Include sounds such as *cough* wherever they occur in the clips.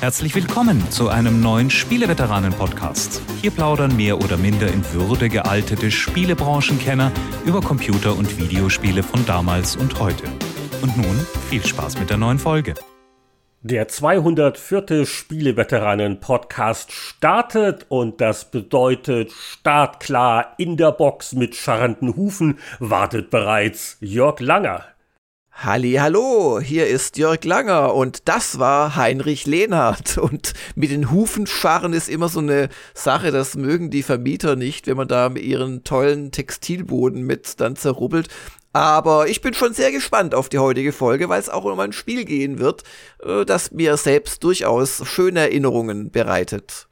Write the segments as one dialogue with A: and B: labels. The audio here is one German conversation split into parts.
A: Herzlich willkommen zu einem neuen Spieleveteranen-Podcast. Hier plaudern mehr oder minder in Würde gealtete Spielebranchenkenner über Computer- und Videospiele von damals und heute. Und nun viel Spaß mit der neuen Folge.
B: Der 204. Spieleveteranen-Podcast startet und das bedeutet startklar in der Box mit scharrenden Hufen wartet bereits Jörg Langer.
C: Hallo, hier ist Jörg Langer und das war Heinrich Lehnhardt. *laughs* Und mit den Hufenscharren ist immer so eine Sache, das mögen die Vermieter nicht, wenn man da ihren tollen Textilboden mit dann zerrubbelt. Aber ich bin schon sehr gespannt auf die heutige Folge, weil es auch um ein Spiel gehen wird, äh, das mir selbst durchaus schöne Erinnerungen bereitet.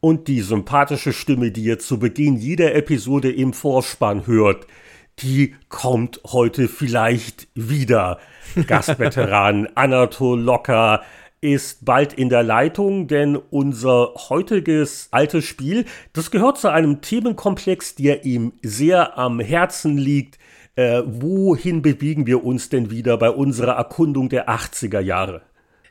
B: Und die sympathische Stimme, die ihr zu Beginn jeder Episode im Vorspann hört, die kommt heute vielleicht wieder. Gastveteran *laughs* Anatol Locker ist bald in der Leitung, denn unser heutiges altes Spiel, das gehört zu einem Themenkomplex, der ihm sehr am Herzen liegt. Äh, wohin bewegen wir uns denn wieder bei unserer Erkundung der 80er Jahre?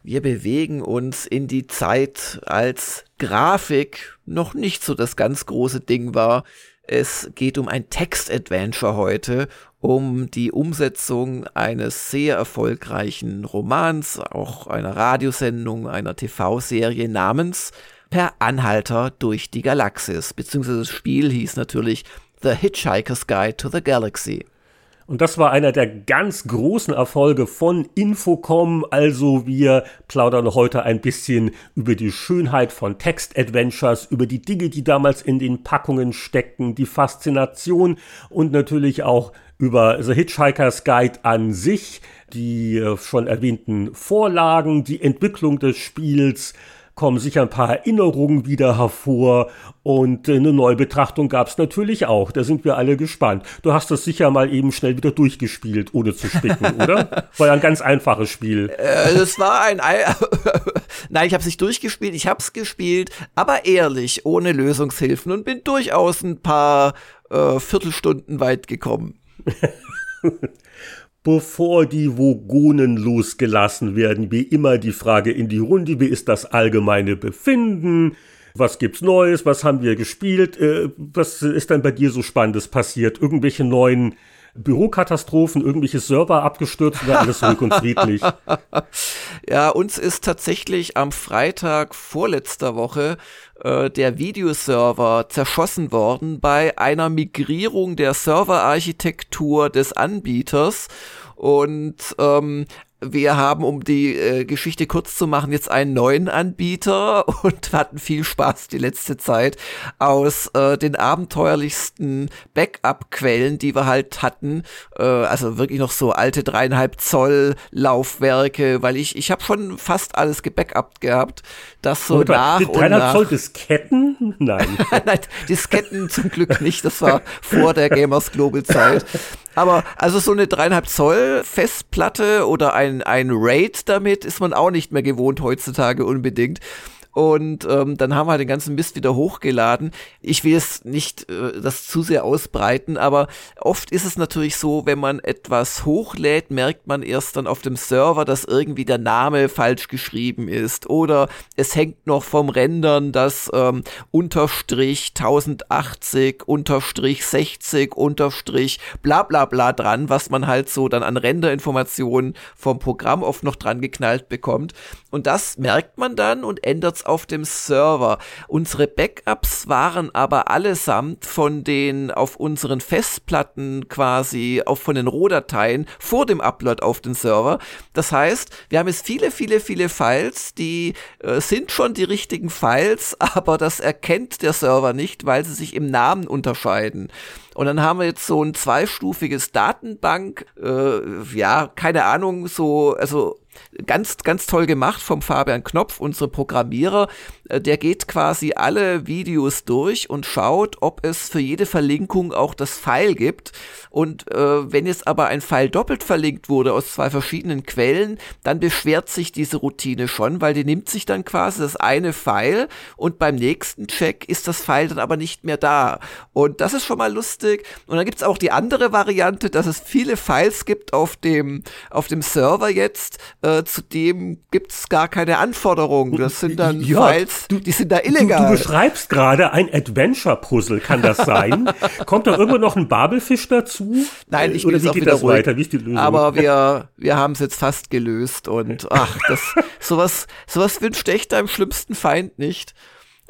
C: Wir bewegen uns in die Zeit, als Grafik noch nicht so das ganz große Ding war. Es geht um ein Text-Adventure heute, um die Umsetzung eines sehr erfolgreichen Romans, auch einer Radiosendung, einer TV-Serie namens Per Anhalter durch die Galaxis, beziehungsweise das Spiel hieß natürlich The Hitchhiker's Guide to the Galaxy.
B: Und das war einer der ganz großen Erfolge von Infocom. Also wir plaudern heute ein bisschen über die Schönheit von Text-Adventures, über die Dinge, die damals in den Packungen steckten, die Faszination und natürlich auch über The Hitchhiker's Guide an sich, die äh, schon erwähnten Vorlagen, die Entwicklung des Spiels, kommen sicher ein paar Erinnerungen wieder hervor und äh, eine Neubetrachtung gab es natürlich auch. Da sind wir alle gespannt. Du hast das sicher mal eben schnell wieder durchgespielt, ohne zu spicken, *laughs* oder? War ja ein ganz einfaches Spiel.
C: Äh, es war ein. *laughs* Nein, ich habe es nicht durchgespielt. Ich habe es gespielt, aber ehrlich, ohne Lösungshilfen und bin durchaus ein paar äh, Viertelstunden weit gekommen. *laughs*
B: Bevor die Vogonen losgelassen werden, wie immer die Frage in die Runde, wie ist das allgemeine Befinden? Was gibt's Neues? Was haben wir gespielt? Äh, was ist dann bei dir so Spannendes passiert? Irgendwelche neuen Bürokatastrophen, irgendwelche Server abgestürzt oder alles ruhig und friedlich? *laughs*
C: Ja, uns ist tatsächlich am Freitag vorletzter Woche äh, der Videoserver zerschossen worden bei einer Migrierung der Serverarchitektur des Anbieters. Und ähm, wir haben, um die äh, Geschichte kurz zu machen, jetzt einen neuen Anbieter *laughs* und hatten viel Spaß die letzte Zeit aus äh, den abenteuerlichsten Backup-Quellen, die wir halt hatten. Äh, also wirklich noch so alte dreieinhalb Zoll Laufwerke, weil ich ich habe schon fast alles gebackupt gehabt. Das so Oder nach und nach.
B: Zoll Disketten? Nein. *laughs*
C: Nein, Disketten zum Glück nicht. Das war vor der Gamers Global Zeit. *laughs* Aber also so eine dreieinhalb Zoll Festplatte oder ein, ein RAID damit ist man auch nicht mehr gewohnt heutzutage unbedingt. Und ähm, dann haben wir den ganzen Mist wieder hochgeladen. Ich will es nicht äh, das zu sehr ausbreiten, aber oft ist es natürlich so, wenn man etwas hochlädt, merkt man erst dann auf dem Server, dass irgendwie der Name falsch geschrieben ist. Oder es hängt noch vom Rendern das ähm, Unterstrich 1080, Unterstrich 60, Unterstrich bla bla bla dran, was man halt so dann an Renderinformationen vom Programm oft noch dran geknallt bekommt. Und das merkt man dann und ändert auf dem Server. Unsere Backups waren aber allesamt von den auf unseren Festplatten quasi, auch von den Rohdateien vor dem Upload auf den Server. Das heißt, wir haben jetzt viele, viele, viele Files, die äh, sind schon die richtigen Files, *laughs* aber das erkennt der Server nicht, weil sie sich im Namen unterscheiden. Und dann haben wir jetzt so ein zweistufiges Datenbank, äh, ja, keine Ahnung, so, also ganz, ganz toll gemacht vom Fabian Knopf, unsere Programmierer. Äh, der geht quasi alle Videos durch und schaut, ob es für jede Verlinkung auch das File gibt. Und äh, wenn jetzt aber ein File doppelt verlinkt wurde aus zwei verschiedenen Quellen, dann beschwert sich diese Routine schon, weil die nimmt sich dann quasi das eine File und beim nächsten Check ist das File dann aber nicht mehr da. Und das ist schon mal lustig lustig. Und dann gibt's auch die andere Variante, dass es viele Files gibt auf dem, auf dem Server jetzt, äh, zu dem gibt's gar keine Anforderungen. Das sind dann ja, Files, du, die sind da illegal.
B: Du, du beschreibst gerade ein Adventure-Puzzle, kann das sein? *laughs* Kommt da irgendwo noch ein Babelfisch dazu?
C: Nein, ich Oder wie geht das ruhig. weiter? Wie ist die Lösung? Aber *laughs* wir, wir haben es jetzt fast gelöst und ach, das, sowas, sowas wünscht echt deinem schlimmsten Feind nicht.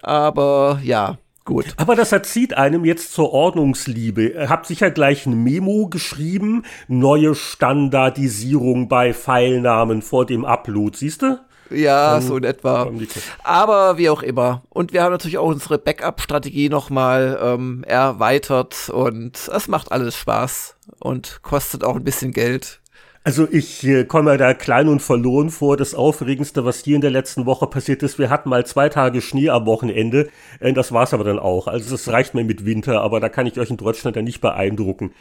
C: Aber ja, Gut.
B: Aber das erzieht einem jetzt zur Ordnungsliebe. Ihr habt sicher gleich ein Memo geschrieben, neue Standardisierung bei Pfeilnamen vor dem Upload, siehst du?
C: Ja, um, so in etwa. Um Aber wie auch immer. Und wir haben natürlich auch unsere Backup-Strategie nochmal ähm, erweitert und es macht alles Spaß und kostet auch ein bisschen Geld.
B: Also ich äh, komme da klein und verloren vor. Das Aufregendste, was hier in der letzten Woche passiert ist, wir hatten mal zwei Tage Schnee am Wochenende. Äh, das war's aber dann auch. Also es reicht mir mit Winter, aber da kann ich euch in Deutschland ja nicht beeindrucken.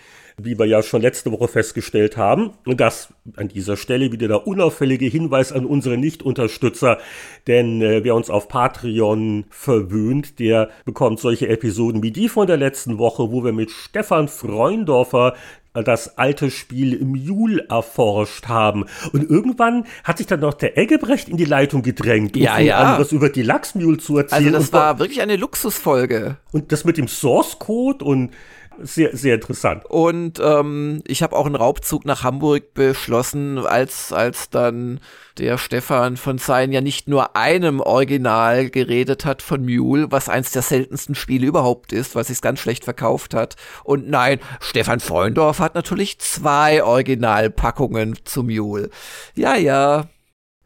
B: Wie wir ja schon letzte Woche festgestellt haben. Und das an dieser Stelle wieder der unauffällige Hinweis an unsere Nicht-Unterstützer. Denn äh, wer uns auf Patreon verwöhnt, der bekommt solche Episoden wie die von der letzten Woche, wo wir mit Stefan Freundorfer das alte Spiel Mule erforscht haben. Und irgendwann hat sich dann noch der Eggebrecht in die Leitung gedrängt,
C: um ja, ja.
B: anderes über die Lachsmule zu erzählen.
C: Also das war wirklich eine Luxusfolge.
B: Und das mit dem Source Code und sehr, sehr interessant.
C: Und ähm, ich habe auch einen Raubzug nach Hamburg beschlossen, als, als dann der Stefan von Sein ja nicht nur einem Original geredet hat von Mule, was eins der seltensten Spiele überhaupt ist, was sich ganz schlecht verkauft hat. Und nein, Stefan Freundorf hat natürlich zwei Originalpackungen zu Mule. Ja, ja.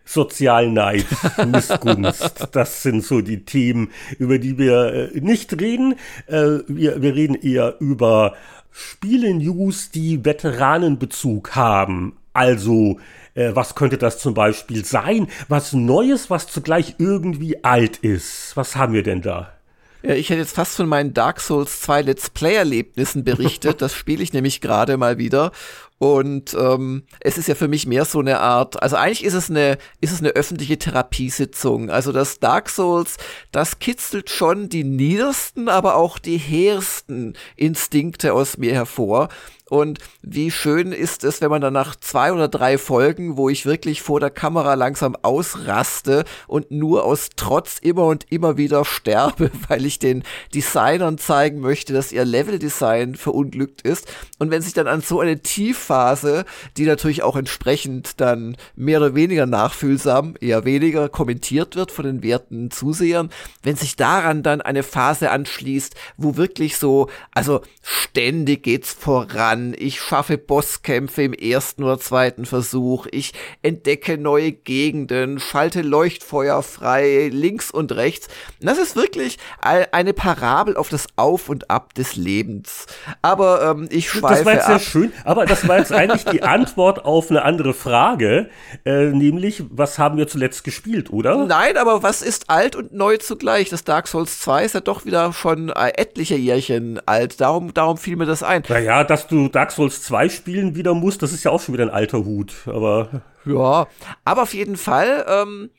B: Sozialneid, Missgunst. *laughs* das sind so die Themen, über die wir äh, nicht reden. Äh, wir, wir reden eher über Spiele-News, die Veteranenbezug haben. Also, äh, was könnte das zum Beispiel sein? Was Neues, was zugleich irgendwie alt ist. Was haben wir denn da?
C: Ja, ich hätte jetzt fast von meinen Dark Souls 2 Let's Play-Erlebnissen berichtet. *laughs* Das spiele ich nämlich gerade mal wieder. Und ähm, es ist ja für mich mehr so eine Art, also eigentlich ist es eine, ist es eine öffentliche Therapiesitzung. Also das Dark Souls, das kitzelt schon die niedersten, aber auch die hehrsten Instinkte aus mir hervor. Und wie schön ist es, wenn man dann nach zwei oder drei Folgen, wo ich wirklich vor der Kamera langsam ausraste und nur aus Trotz immer und immer wieder sterbe, *laughs* weil ich den Designern zeigen möchte, dass ihr Leveldesign verunglückt ist. Und wenn sich dann an so eine Tiefphase, die natürlich auch entsprechend dann mehr oder weniger nachfühlsam, eher weniger kommentiert wird von den werten Zusehern, wenn sich daran dann eine Phase anschließt, wo wirklich so, also ständig geht's voran, an, ich schaffe Bosskämpfe im ersten oder zweiten Versuch, ich entdecke neue Gegenden, schalte Leuchtfeuer frei, links und rechts. Das ist wirklich eine Parabel auf das Auf und Ab des Lebens. Aber ähm, ich schweife
B: Das war
C: jetzt
B: ab. sehr schön, aber das war jetzt eigentlich die *laughs* Antwort auf eine andere Frage, äh, nämlich, was haben wir zuletzt gespielt, oder?
C: Nein, aber was ist alt und neu zugleich? Das Dark Souls 2 ist ja doch wieder schon äh, etliche Jährchen alt. Darum, darum fiel mir das ein.
B: Naja, dass du Dark Souls 2 spielen wieder musst, das ist ja auch schon wieder ein alter Hut, aber.
C: Ja, aber auf jeden Fall ähm,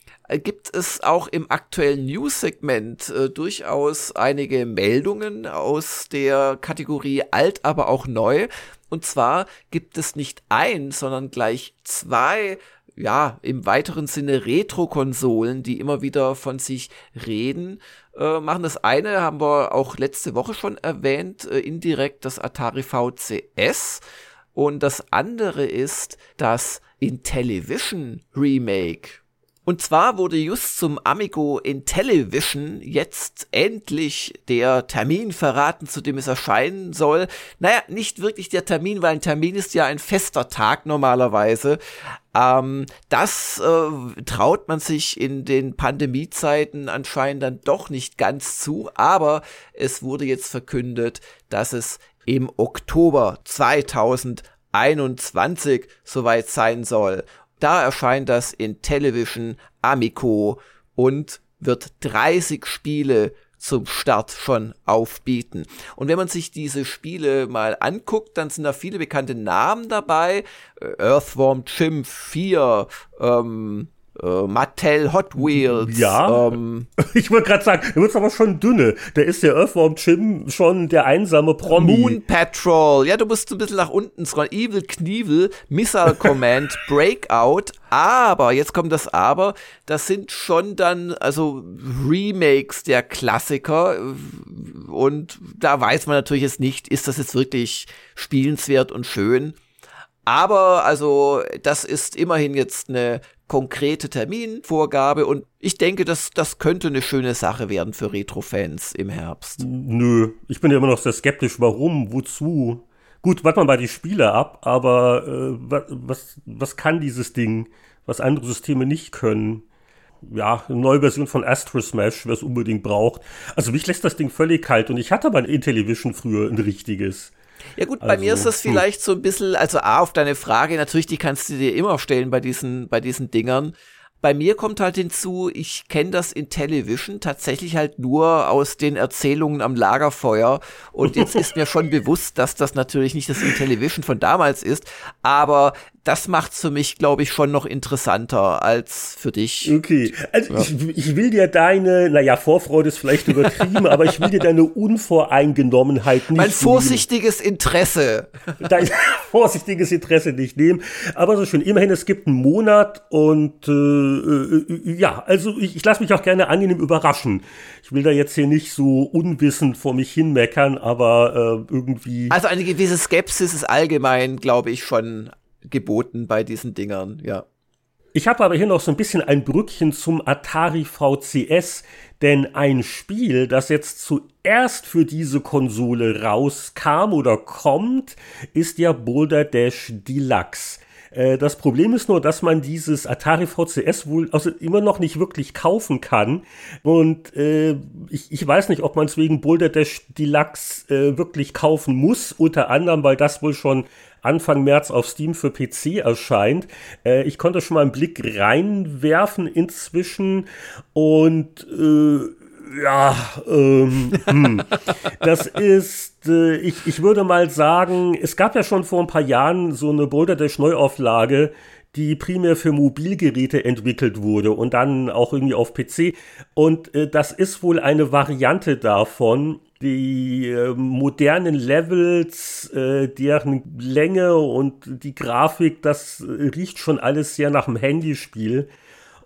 C: gibt es auch im aktuellen News-Segment äh, durchaus einige Meldungen aus der Kategorie alt, aber auch neu. Und zwar gibt es nicht ein, sondern gleich zwei ja, im weiteren Sinne Retro-Konsolen, die immer wieder von sich reden äh, machen. Das eine haben wir auch letzte Woche schon erwähnt, äh, indirekt das Atari VCS. Und das andere ist das Intellivision Remake. Und zwar wurde just zum Amigo Intellivision jetzt endlich der Termin verraten, zu dem es erscheinen soll. Naja, nicht wirklich der Termin, weil ein Termin ist ja ein fester Tag normalerweise. Ähm, das äh, traut man sich in den Pandemiezeiten anscheinend dann doch nicht ganz zu, aber es wurde jetzt verkündet, dass es im Oktober 2021 soweit sein soll. Da erscheint das in Television Amico und wird 30 Spiele zum Start schon aufbieten. Und wenn man sich diese Spiele mal anguckt, dann sind da viele bekannte Namen dabei. Earthworm Jim 4, ähm, äh, Mattel Hot Wheels.
B: Ja. Ähm, *laughs* ich wollte gerade sagen, der wird aber schon dünne. Der ist der Earthworm Jim schon der einsame Promi.
C: Moon Patrol. Ja, du musst ein bisschen nach unten scrollen. Evil Knievel, Missile Command, *laughs* Breakout. Aber, jetzt kommt das Aber, das sind schon dann, also Remakes der Klassiker. Und da weiß man natürlich jetzt nicht, ist das jetzt wirklich spielenswert und schön. Aber also das ist immerhin jetzt eine konkrete Terminvorgabe und ich denke, dass das könnte eine schöne Sache werden für Retro-Fans im Herbst.
B: Nö, ich bin ja immer noch sehr skeptisch. Warum? Wozu? Gut, warten wir mal die Spiele ab, aber äh, was, was kann dieses Ding, was andere Systeme nicht können? Ja, eine neue Version von Astro Smash, wer es unbedingt braucht. Also mich lässt das Ding völlig kalt und ich hatte ein Intellivision früher ein richtiges.
C: Ja gut, bei also, mir ist das hm. vielleicht so ein bisschen, also A, auf deine Frage, natürlich, die kannst du dir immer stellen bei diesen, bei diesen Dingern. Bei mir kommt halt hinzu, ich kenne das in Television tatsächlich halt nur aus den Erzählungen am Lagerfeuer. Und jetzt ist mir schon bewusst, dass das natürlich nicht das in Television von damals ist. Aber das macht's für mich, glaube ich, schon noch interessanter als für dich.
B: Okay, also ja. ich, ich will dir deine, naja, Vorfreude ist vielleicht übertrieben, aber ich will dir deine Unvoreingenommenheit
C: nicht Mein vorsichtiges nehmen. Interesse.
B: Dein *laughs* vorsichtiges Interesse nicht nehmen. Aber so schön, immerhin, es gibt einen Monat und äh, äh, ja, also ich, ich lasse mich auch gerne angenehm überraschen. Ich will da jetzt hier nicht so unwissend vor mich hinmeckern, aber äh, irgendwie.
C: Also eine gewisse Skepsis ist allgemein, glaube ich, schon geboten bei diesen Dingern, ja.
B: Ich habe aber hier noch so ein bisschen ein Brückchen zum Atari VCS, denn ein Spiel, das jetzt zuerst für diese Konsole rauskam oder kommt, ist ja Boulder Dash Deluxe. Äh, das Problem ist nur, dass man dieses Atari VCS wohl also immer noch nicht wirklich kaufen kann. Und äh, ich, ich weiß nicht, ob man es wegen Boulder Dash Deluxe äh, wirklich kaufen muss. Unter anderem, weil das wohl schon Anfang März auf Steam für PC erscheint. Äh, ich konnte schon mal einen Blick reinwerfen inzwischen und äh, ja, ähm, hm. das ist, äh, ich, ich würde mal sagen, es gab ja schon vor ein paar Jahren so eine Boulder Dash Neuauflage, die primär für Mobilgeräte entwickelt wurde und dann auch irgendwie auf PC. Und äh, das ist wohl eine Variante davon die äh, modernen Levels, äh, deren Länge und die Grafik, das äh, riecht schon alles sehr nach einem Handyspiel.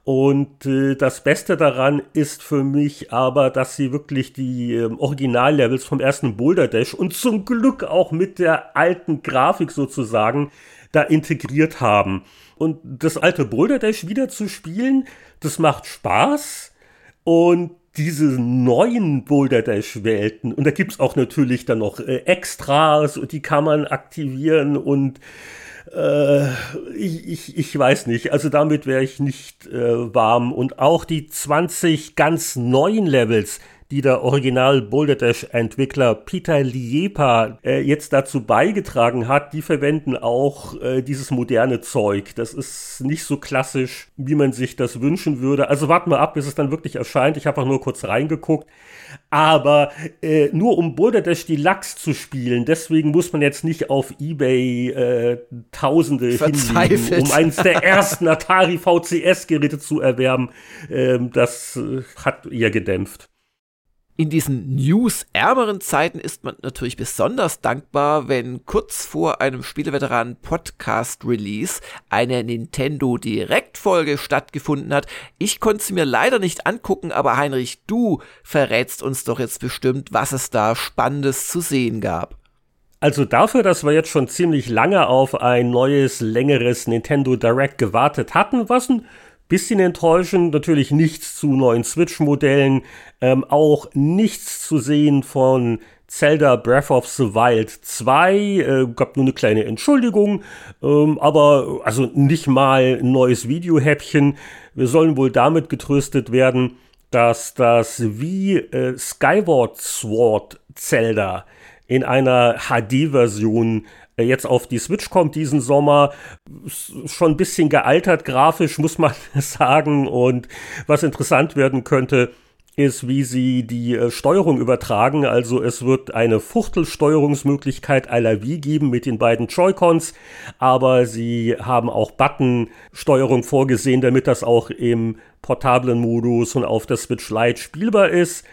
B: Und äh, das Beste daran ist für mich aber, dass sie wirklich die äh, Originallevels vom ersten Boulder Dash und zum Glück auch mit der alten Grafik sozusagen da integriert haben. Und das alte Boulder Dash wieder zu spielen, das macht Spaß. Und diese neuen Boulder Dash Welten und da gibt's auch natürlich dann noch äh, Extras und die kann man aktivieren und äh, ich, ich, ich weiß nicht, also damit wäre ich nicht äh, warm. Und auch die 20 ganz neuen Levels, die der Original Boulder Dash Entwickler Peter Liepa äh, jetzt dazu beigetragen hat, die verwenden auch äh, dieses moderne Zeug. Das ist nicht so klassisch, wie man sich das wünschen würde. Also warten wir ab, bis es dann wirklich erscheint. Ich habe auch nur kurz reingeguckt. Aber äh, nur um Boulder Dash Deluxe zu spielen, deswegen muss man jetzt nicht auf Ebay äh, Tausende hinlegen, um eines der *laughs* ersten Atari VCS-Geräte zu erwerben. Ähm, das äh, hat ihr gedämpft.
C: In diesen newsärmeren Zeiten ist man natürlich besonders dankbar, wenn kurz vor einem Spieleveteranen Podcast Release eine Nintendo Direkt Folge stattgefunden hat. Ich konnte sie mir leider nicht angucken, aber Heinrich, du verrätst uns doch jetzt bestimmt, was es da Spannendes zu sehen gab.
B: Also dafür, dass wir jetzt schon ziemlich lange auf ein neues, längeres Nintendo Direct gewartet hatten, was ein Bisschen enttäuschend, natürlich nichts zu neuen Switch-Modellen, ähm, auch nichts zu sehen von Zelda Breath of the Wild 2, äh, gab nur eine kleine Entschuldigung, ähm, aber also nicht mal ein neues Videohäppchen. Wir sollen wohl damit getröstet werden, dass das wie äh, Skyward Sword Zelda in einer HD-Version äh, jetzt auf die Switch kommt diesen Sommer. Schon ein bisschen gealtert grafisch, muss man *laughs* sagen. Und was interessant werden könnte, ist, wie sie die äh, Steuerung übertragen. Also es wird eine Fuchtelsteuerungsmöglichkeit à la Wii geben mit den beiden Joy-Cons, aber sie haben auch Button-Steuerung vorgesehen, damit das auch im portablen Modus und auf der Switch Lite spielbar ist.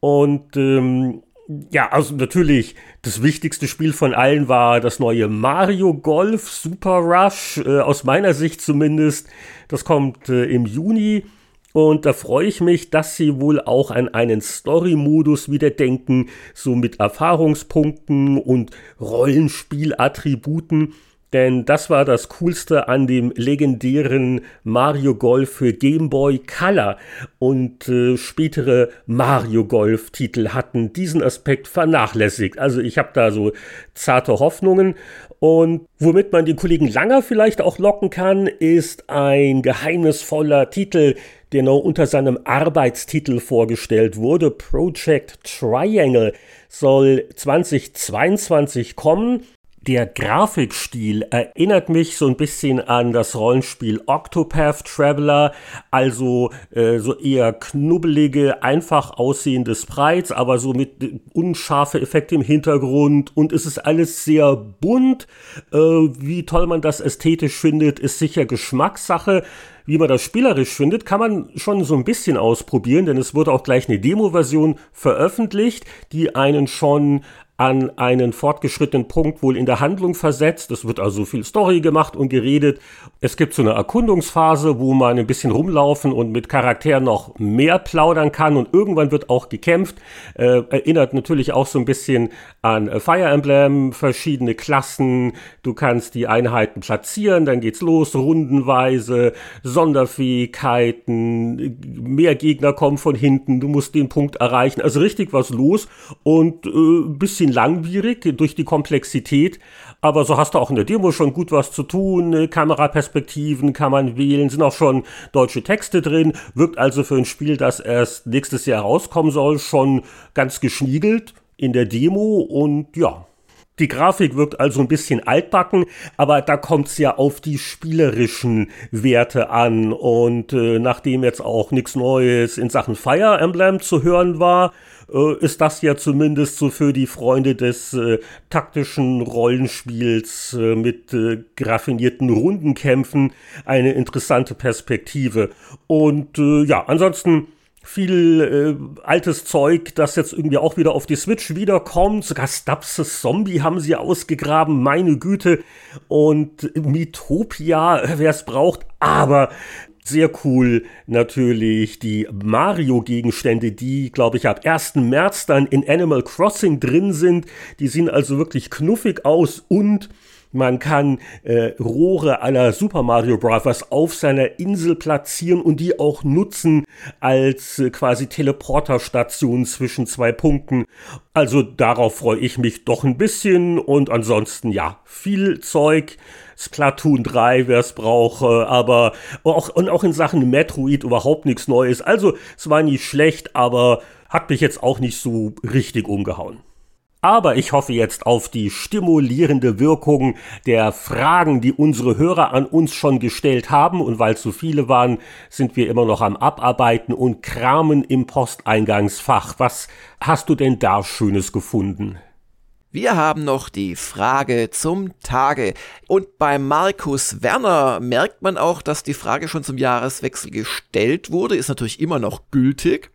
B: Und ähm, ja, also natürlich, das wichtigste Spiel von allen war das neue Mario Golf Super Rush, äh, aus meiner Sicht zumindest. Das kommt äh, im Juni. Und da freue ich mich, dass sie wohl auch an einen Story-Modus wieder denken, so mit Erfahrungspunkten und Rollenspielattributen. Denn das war das Coolste an dem legendären Mario Golf für Game Boy Color. Und äh, spätere Mario Golf-Titel hatten diesen Aspekt vernachlässigt. Also ich habe da so zarte Hoffnungen. Und womit man den Kollegen Langer vielleicht auch locken kann, ist ein geheimnisvoller Titel, der noch unter seinem Arbeitstitel vorgestellt wurde. Project Triangle soll 2022 kommen der Grafikstil erinnert mich so ein bisschen an das Rollenspiel Octopath Traveler, also äh, so eher knubbelige, einfach aussehende Sprites, aber so mit unscharfe Effekte im Hintergrund und es ist alles sehr bunt. Äh, wie toll man das ästhetisch findet, ist sicher Geschmackssache. Wie man das spielerisch findet, kann man schon so ein bisschen ausprobieren, denn es wurde auch gleich eine Demo-Version veröffentlicht, die einen schon an einen fortgeschrittenen Punkt wohl in der Handlung versetzt. Es wird also viel Story gemacht und geredet. Es gibt so eine Erkundungsphase, wo man ein bisschen rumlaufen und mit Charakteren noch mehr plaudern kann und irgendwann wird auch gekämpft. Äh, erinnert natürlich auch so ein bisschen an Fire Emblem, verschiedene Klassen. Du kannst die Einheiten platzieren, dann geht's los, rundenweise, Sonderfähigkeiten, mehr Gegner kommen von hinten, du musst den Punkt erreichen. Also richtig was los und äh, bisschen bisschen langwierig durch die Komplexität, aber so hast du auch in der Demo schon gut was zu tun. Ne? Kameraperspektiven kann man wählen, sind auch schon deutsche Texte drin, wirkt also für ein Spiel, das erst nächstes Jahr rauskommen soll, schon ganz geschniegelt in der Demo und ja, die Grafik wirkt also ein bisschen altbacken, aber da kommt es ja auf die spielerischen Werte an. Und äh, nachdem jetzt auch nichts Neues in Sachen Fire Emblem zu hören war, äh, ist das ja zumindest so für die Freunde des äh, taktischen Rollenspiels äh, mit äh, raffinierten Rundenkämpfen eine interessante Perspektive. Und äh, ja, ansonsten viel äh, altes Zeug, das jetzt irgendwie auch wieder auf die Switch wiederkommt. Sogar Stubbs Zombie haben sie ausgegraben, meine Güte. Und Mitopia, wer es braucht. Aber sehr cool natürlich die Mario-Gegenstände, die, glaube ich, ab 1. März dann in Animal Crossing drin sind. Die sehen also wirklich knuffig aus und man kann äh, Rohre aller Super Mario Bros. auf seiner Insel platzieren und die auch nutzen als äh, quasi Teleporterstation zwischen zwei Punkten. Also darauf freue ich mich doch ein bisschen und ansonsten ja, viel Zeug. Splatoon 3, wer es braucht, aber auch, und auch in Sachen Metroid überhaupt nichts Neues. Also es war nicht schlecht, aber hat mich jetzt auch nicht so richtig umgehauen. Aber ich hoffe jetzt auf die stimulierende Wirkung der Fragen, die unsere Hörer an uns schon gestellt haben. Und weil so viele waren, sind wir immer noch am Abarbeiten und kramen im Posteingangsfach. Was hast du denn da Schönes gefunden?
C: Wir haben noch die Frage zum Tage. Und bei Markus Werner merkt man auch, dass die Frage schon zum Jahreswechsel gestellt wurde, ist natürlich immer noch gültig.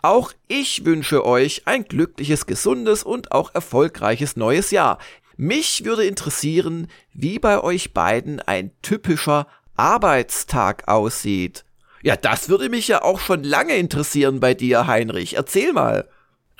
C: Auch ich wünsche euch ein glückliches, gesundes und auch erfolgreiches neues Jahr. Mich würde interessieren, wie bei euch beiden ein typischer Arbeitstag aussieht. Ja, das würde mich ja auch schon lange interessieren bei dir, Heinrich. Erzähl mal.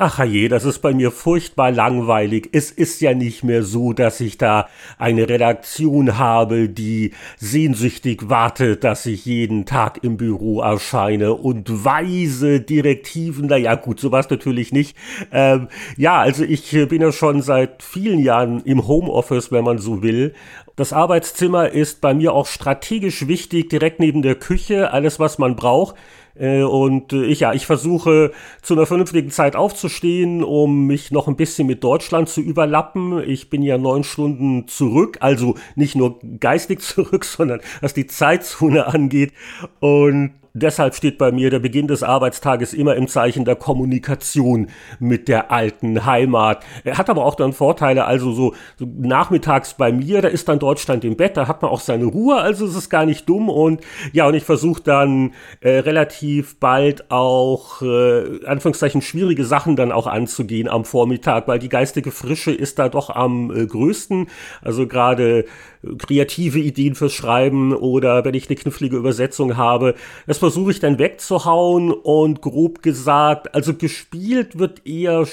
B: Ach je, das ist bei mir furchtbar langweilig. Es ist ja nicht mehr so, dass ich da eine Redaktion habe, die sehnsüchtig wartet, dass ich jeden Tag im Büro erscheine und weise Direktiven. Na ja, gut, sowas natürlich nicht. Ähm, ja, also ich bin ja schon seit vielen Jahren im Homeoffice, wenn man so will. Das Arbeitszimmer ist bei mir auch strategisch wichtig, direkt neben der Küche, alles was man braucht. Äh, und äh, ich, ja, ich versuche zu einer vernünftigen Zeit aufzustehen, um mich noch ein bisschen mit Deutschland zu überlappen. Ich bin ja neun Stunden zurück, also nicht nur geistig *laughs* zurück, sondern was die Zeitzone angeht. Und deshalb steht bei mir der Beginn des Arbeitstages immer im Zeichen der Kommunikation mit der alten Heimat. Er hat aber auch dann Vorteile, also so, so nachmittags bei mir, da ist dann Deutschland im Bett, da hat man auch seine Ruhe, also es ist gar nicht dumm und ja, und ich versuche dann äh, relativ bald auch, äh, Anführungszeichen, schwierige Sachen dann auch anzugehen am Vormittag, weil die geistige Frische ist da doch am äh, größten. Also gerade kreative Ideen fürs Schreiben oder wenn ich eine knifflige Übersetzung habe. Das versuche ich dann wegzuhauen und grob gesagt, also gespielt wird eher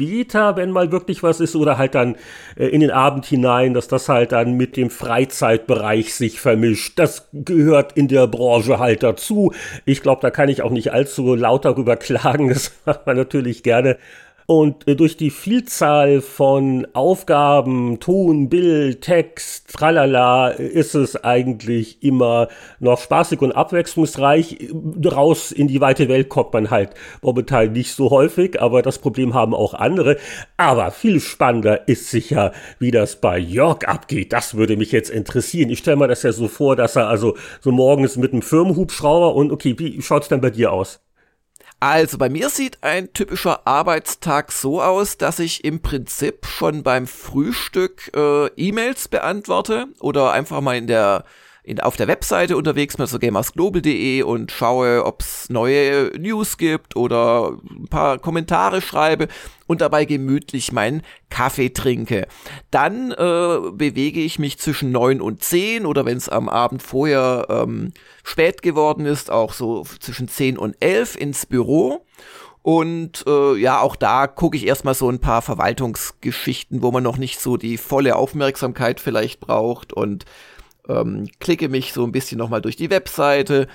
B: später, wenn mal wirklich was ist, oder halt dann äh, in den Abend hinein, dass das halt dann mit dem Freizeitbereich sich vermischt. Das gehört in der Branche halt dazu. Ich glaube, da kann ich auch nicht allzu laut darüber *laughs* klagen. Das macht man natürlich gerne. Und äh, durch die Vielzahl von Aufgaben, Ton, Bild, Text, tralala, ist es eigentlich immer noch spaßig und abwechslungsreich. Raus in die weite Welt kommt man halt momentan nicht so häufig, aber das Problem haben auch andere. Aber viel spannender ist sicher, wie das bei Jörg abgeht. Das würde mich jetzt interessieren. Ich stelle mir das ja so vor, dass er also so morgens mit einem Firmenhubschrauber und okay, wie schaut's denn bei dir aus?
C: Also bei mir sieht ein typischer Arbeitstag so aus, dass ich im Prinzip schon beim Frühstück äh, E-Mails beantworte oder einfach mal in der in, auf der Webseite unterwegs mit so gamersglobal.de und schaue, ob es neue News gibt oder ein paar Kommentare schreibe und dabei gemütlich meinen Kaffee trinke. Dann äh, bewege ich mich zwischen neun und zehn oder wenn es am Abend vorher ähm, spät geworden ist, auch so zwischen zehn und elf ins Büro. Und äh, ja, auch da gucke ich erstmal so ein paar Verwaltungsgeschichten, wo man noch nicht so die volle Aufmerksamkeit vielleicht braucht und ähm, klicke mich so ein bisschen nochmal durch die Webseite.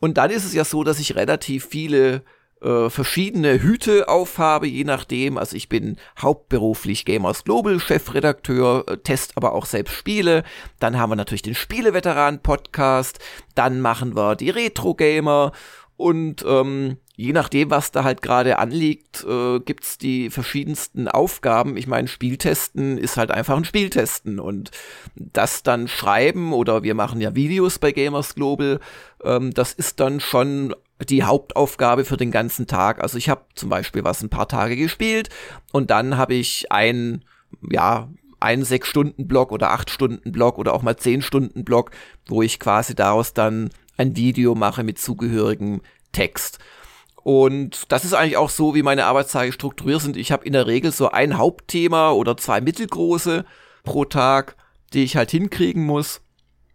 C: Und dann ist es ja so, dass ich relativ viele äh, verschiedene Hüte aufhabe, je nachdem. Also ich bin hauptberuflich Gamers Global Chefredakteur, äh, test aber auch selbst Spiele. Dann haben wir natürlich den Spieleveteran Podcast. Dann machen wir die Retro Gamer und ähm, je nachdem, was da halt gerade anliegt, äh, gibt's die verschiedensten Aufgaben. Ich meine, Spieltesten ist halt einfach ein Spieltesten und das dann schreiben oder wir machen ja Videos bei Gamers Global, ähm, das ist dann schon die Hauptaufgabe für den ganzen Tag. Also ich habe zum Beispiel was ein paar Tage gespielt und dann habe ich ein, ja, einen sechs Stunden Block oder acht Stunden Block oder auch mal zehn Stunden Block, wo ich quasi daraus dann ein Video mache mit zugehörigem Text. Und das ist eigentlich auch so, wie meine Arbeitstage strukturiert sind. Ich habe in der Regel so ein Hauptthema oder zwei mittelgroße pro Tag, die ich halt hinkriegen muss.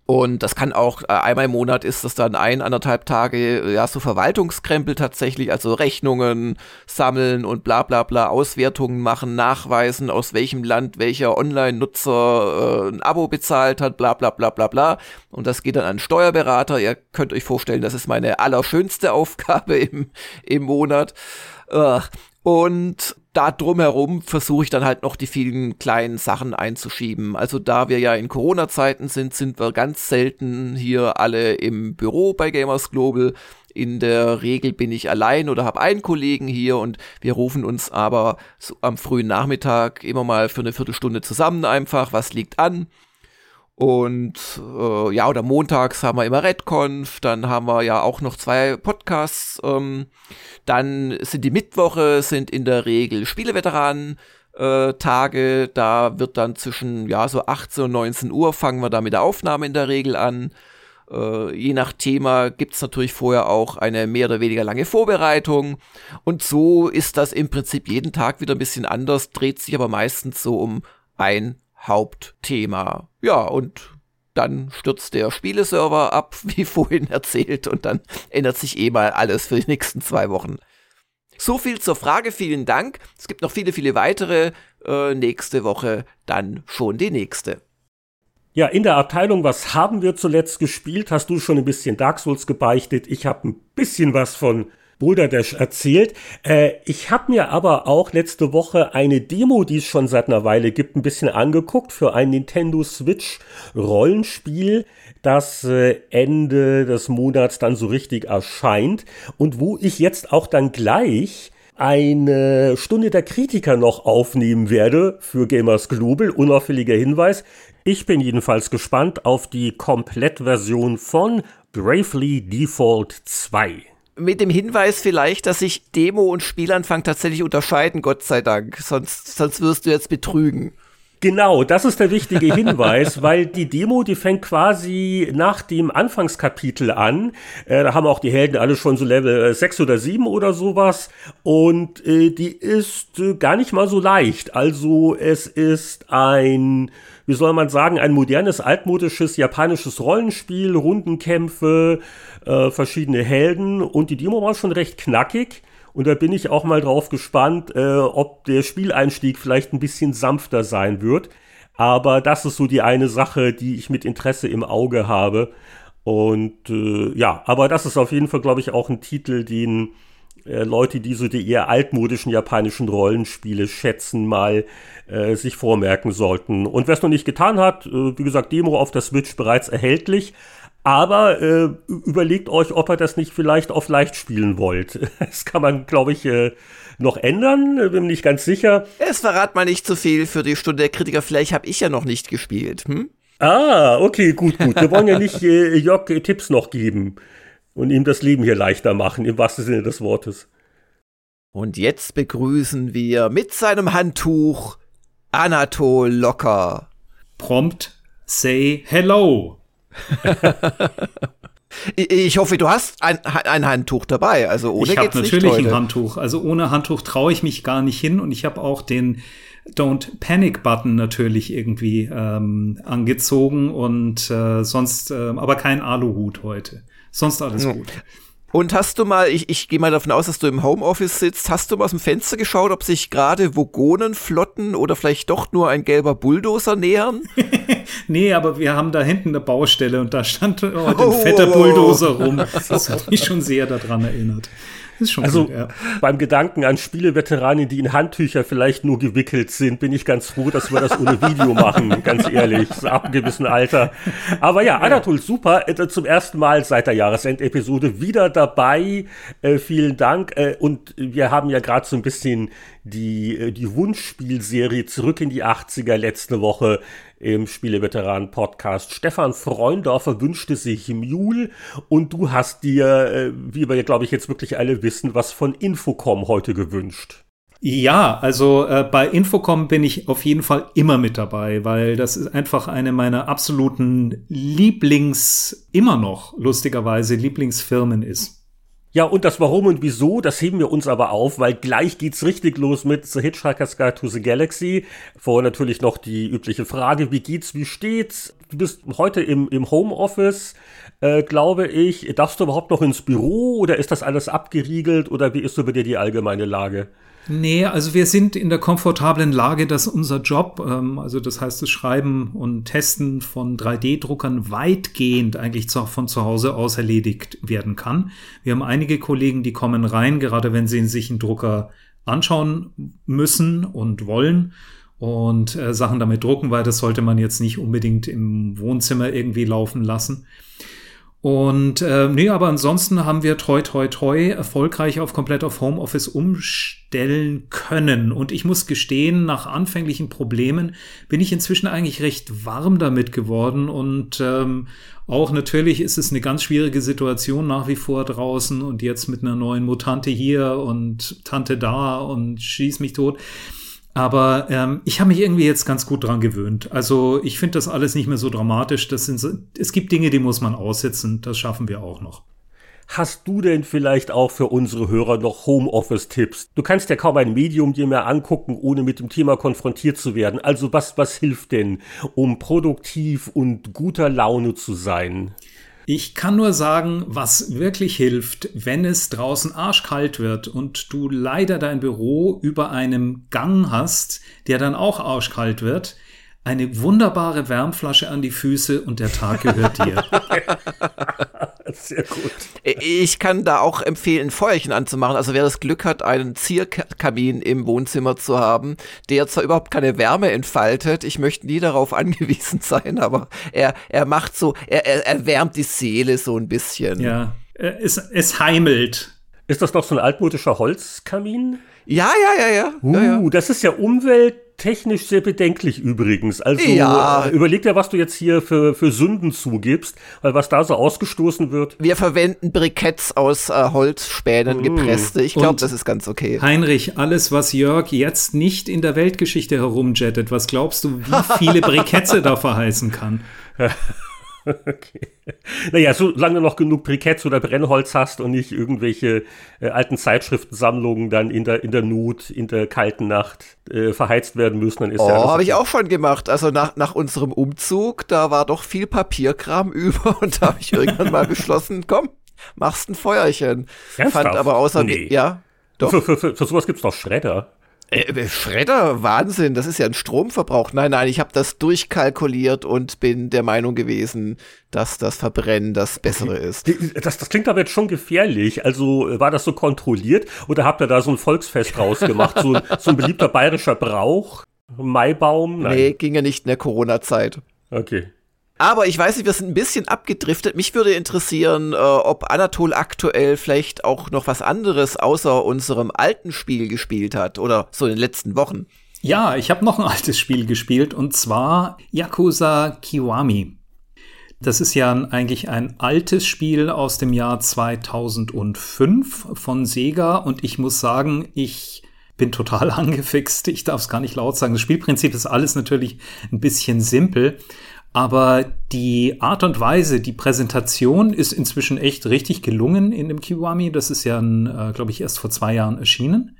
C: Und das kann auch, äh, einmal im Monat ist das dann ein, anderthalb Tage, ja, so Verwaltungskrempel tatsächlich, also Rechnungen sammeln und bla bla bla, Auswertungen machen, nachweisen, aus welchem Land welcher Online-Nutzer äh, ein Abo bezahlt hat, bla bla bla bla bla. Und das geht dann an Steuerberater. Ihr könnt euch vorstellen, das ist meine allerschönste *laughs* Aufgabe im, im Monat. Äh, und da drumherum versuche ich dann halt noch die vielen kleinen Sachen einzuschieben. Also da wir ja in Corona-Zeiten sind, sind wir ganz selten hier alle im Büro bei Gamers Global. In der Regel bin ich allein oder habe einen Kollegen hier und wir rufen uns aber so am frühen Nachmittag immer mal für eine Viertelstunde zusammen einfach, was liegt an. Und äh, ja, oder montags haben wir immer RedConf, dann haben wir ja auch noch zwei Podcasts. Ähm, dann sind die Mittwoche, sind in der Regel Spieleveteranen. Äh, Tage, da wird dann zwischen ja so 18 und 19 Uhr fangen wir da mit der Aufnahme in der Regel an. Äh, je nach Thema gibt's natürlich vorher auch eine mehr oder weniger lange Vorbereitung. Und so ist das im Prinzip jeden Tag wieder ein bisschen anders, dreht sich aber meistens so um ein Hauptthema. Ja, und dann stürzt der Spieleserver ab, *laughs* wie vorhin erzählt, und dann ändert sich eh mal alles für die nächsten zwei Wochen. So viel zur Frage, vielen Dank. Es gibt noch viele, viele weitere. Äh, nächste Woche dann schon die nächste.
B: Ja, in der Abteilung, was haben wir zuletzt gespielt? Hast du schon ein bisschen Dark Souls gebeichtet? Ich habe ein bisschen was von Boulder Dash erzählt. Äh, ich habe mir aber auch letzte Woche eine Demo, die es schon seit einer Weile gibt, ein bisschen angeguckt für ein Nintendo Switch Rollenspiel, das äh, Ende des Monats dann so richtig erscheint und wo ich jetzt auch dann gleich eine Stunde der Kritiker noch aufnehmen werde für Gamers Global. Unauffälliger Hinweis. Ich bin jedenfalls gespannt auf die Komplettversion von Bravely Default 2
C: mit dem Hinweis vielleicht, dass sich Demo und Spielanfang tatsächlich unterscheiden, Gott sei Dank. Sonst, sonst wirst du jetzt betrügen.
B: Genau, das ist der wichtige Hinweis, *laughs* weil die Demo, die fängt quasi nach dem Anfangskapitel an. Äh, da haben auch die Helden alle schon so Level 6 oder 7 oder sowas. Und äh, die ist äh, gar nicht mal so leicht. Also es ist ein, wie soll man sagen, ein modernes, altmodisches japanisches Rollenspiel, Rundenkämpfe, äh, verschiedene Helden. Und die Demo war schon recht knackig. Und da bin ich auch mal drauf gespannt, äh, ob der Spieleinstieg vielleicht ein bisschen sanfter sein wird. Aber das ist so die eine Sache, die ich mit Interesse im Auge habe. Und äh, ja, aber das ist auf jeden Fall, glaube ich, auch ein Titel, den äh, Leute, die so die eher altmodischen japanischen Rollenspiele schätzen, mal äh, sich vormerken sollten. Und wer es noch nicht getan hat, äh, wie gesagt, Demo auf der Switch bereits erhältlich. Aber äh, überlegt euch, ob ihr das nicht vielleicht auf leicht spielen wollt. *laughs* Das kann man, glaube ich, äh, noch ändern. Bin mir nicht ganz sicher.
C: Es verrat mal nicht zu viel für die Stunde der Kritiker. Vielleicht habe ich ja noch nicht gespielt. Hm?
B: Ah, okay, gut, gut. Wir wollen ja nicht äh, Jörg äh, Tipps noch geben und ihm das Leben hier leichter machen, im wahrsten Sinne des Wortes.
C: Und jetzt begrüßen wir mit seinem Handtuch Anatol Locker.
D: Prompt say hello. *laughs*
C: ich hoffe, du hast ein, ein Handtuch dabei. Also ohne
D: ich habe natürlich ein Handtuch. Also ohne Handtuch traue ich mich gar nicht hin und ich habe auch den Don't Panic Button natürlich irgendwie ähm, angezogen und äh, sonst, äh, aber kein Aluhut heute. Sonst alles gut.
C: Und hast du mal, ich, ich gehe mal davon aus, dass du im Homeoffice sitzt, hast du mal aus dem Fenster geschaut, ob sich gerade Vogonenflotten oder vielleicht doch nur ein gelber Bulldozer nähern? *laughs*
D: nee, aber wir haben da hinten eine Baustelle und da stand heute ein oh, fetter Bulldozer rum. *laughs* Das hat mich schon sehr daran erinnert
B: also gut, ja. beim Gedanken an Spieleveteranen, die in Handtücher vielleicht nur gewickelt sind, bin ich ganz froh, dass wir das ohne Video machen, *laughs* ganz ehrlich, so ab einem gewissen Alter. Aber ja, Anatol, super, äh, zum ersten Mal seit der Jahresendepisode wieder dabei. Äh, vielen Dank. Äh, und wir haben ja gerade so ein bisschen die, äh, die Wunschspielserie zurück in die 80er letzte Woche im Spieleveteranen-Podcast. Stefan Freundorfer wünschte sich Mule und du hast dir, äh, wie wir, glaube ich, jetzt wirklich alle wissen, was von Infocom heute gewünscht.
D: Ja, also äh, bei Infocom bin ich auf jeden Fall immer mit dabei, weil das ist einfach eine meiner absoluten Lieblings, immer noch lustigerweise Lieblingsfirmen ist.
B: Ja, und das Warum und Wieso, das heben wir uns aber auf, weil gleich geht's richtig los mit The Hitchhiker's Guide to the Galaxy. Vorher natürlich noch die übliche Frage, wie geht's, wie steht's? Du bist heute im, im Homeoffice, äh, glaube ich. Darfst du überhaupt noch ins Büro oder ist das alles abgeriegelt oder wie ist so bei dir die allgemeine Lage?
D: Nee, also wir sind in der komfortablen Lage, dass unser Job, ähm, also das heißt das Schreiben und Testen von 3D-Druckern weitgehend eigentlich zu, von zu Hause aus erledigt werden kann. Wir haben einige Kollegen, die kommen rein, gerade wenn sie sich einen Drucker anschauen müssen und wollen und äh, Sachen damit drucken, weil das sollte man jetzt nicht unbedingt im Wohnzimmer irgendwie laufen lassen. Und äh, nee, aber ansonsten haben wir toi toi toi erfolgreich auf komplett auf Homeoffice umstellen können. Und ich muss gestehen, nach anfänglichen Problemen bin ich inzwischen eigentlich recht warm damit geworden. Und ähm, auch natürlich ist es eine ganz schwierige Situation nach wie vor draußen und jetzt mit einer neuen Mutante hier und Tante da und schieß mich tot. Aber ähm, ich habe mich irgendwie jetzt ganz gut dran gewöhnt. Also ich finde das alles nicht mehr so dramatisch. Das sind so, es gibt Dinge, die muss man aussitzen. Das schaffen wir auch noch.
B: Hast du denn vielleicht auch für unsere Hörer noch Homeoffice-Tipps? Du kannst ja kaum ein Medium dir mehr angucken, ohne mit dem Thema konfrontiert zu werden. Also was, was hilft denn, um produktiv und guter Laune zu sein?
D: Ich kann nur sagen, was wirklich hilft, wenn es draußen arschkalt wird und du leider dein Büro über einem Gang hast, der dann auch arschkalt wird, eine wunderbare Wärmflasche an die Füße und der Tag gehört dir. *laughs* *laughs*
C: Sehr gut. Ich kann da auch empfehlen, Feuerchen anzumachen. Also wer das Glück hat, einen Zierkamin im Wohnzimmer zu haben, der zwar überhaupt keine Wärme entfaltet, ich möchte nie darauf *laughs* angewiesen sein, aber er, er macht so, er, er, er wärmt die Seele so ein bisschen.
D: Ja, es, es heimelt.
B: Ist das noch so ein altmodischer Holzkamin?
C: Ja, ja, ja, ja.
B: Uh,
C: ja, ja.
B: das ist ja Umwelt technisch sehr bedenklich übrigens. Also
C: Ja.
B: äh, überleg dir, was du jetzt hier für, für Sünden zugibst, weil was da so ausgestoßen wird.
C: Wir verwenden Briketts aus äh, Holzspänen gepresste. Ich glaube, das ist ganz okay.
D: Heinrich, alles, was Jörg jetzt nicht in der Weltgeschichte herumjettet, was glaubst du, wie viele Briketze da verheißen kann? *laughs* *laughs*
B: Okay. Naja, solange du noch genug Briketts oder Brennholz hast und nicht irgendwelche äh, alten Zeitschriftensammlungen dann in der, in der Not, in der kalten Nacht äh, verheizt werden müssen, dann ist ja
C: Oh, habe ich auch schon gemacht. Also nach, nach unserem Umzug, da war doch viel Papierkram *laughs* über und da habe ich irgendwann mal beschlossen, komm, machst ein Feuerchen.
B: Ernsthaft?
C: Fand aber außer
B: Nee.
C: ja. Doch.
B: Für, für, für, für sowas gibt's doch Schredder.
C: Äh, Schredder, Wahnsinn, das ist ja ein Stromverbrauch. Nein, nein, ich habe das durchkalkuliert und bin der Meinung gewesen, dass das Verbrennen das Bessere ist.
B: Das, das klingt aber jetzt schon gefährlich. Also äh, war das so kontrolliert oder habt ihr da so ein Volksfest *laughs* rausgemacht? so, so ein beliebter bayerischer Brauch? Maibaum?
C: Nee, ging ja nicht in der Corona-Zeit.
B: Okay.
C: Aber ich weiß nicht, wir sind ein bisschen abgedriftet. Mich würde interessieren, äh, ob Anatol aktuell vielleicht auch noch was anderes außer unserem alten Spiel gespielt hat oder so in den letzten Wochen.
D: Ja, ich habe noch ein altes Spiel gespielt und zwar Yakuza Kiwami. Das ist ja eigentlich ein altes Spiel aus dem Jahr 2005 von Sega und ich muss sagen, ich bin total *laughs* angefixt. Ich darf es gar nicht laut sagen. Das Spielprinzip ist alles natürlich ein bisschen simpel, aber die Art und Weise, die Präsentation ist inzwischen echt richtig gelungen in dem Kiwami. Das ist ja, äh, glaube ich, erst vor zwei Jahren erschienen.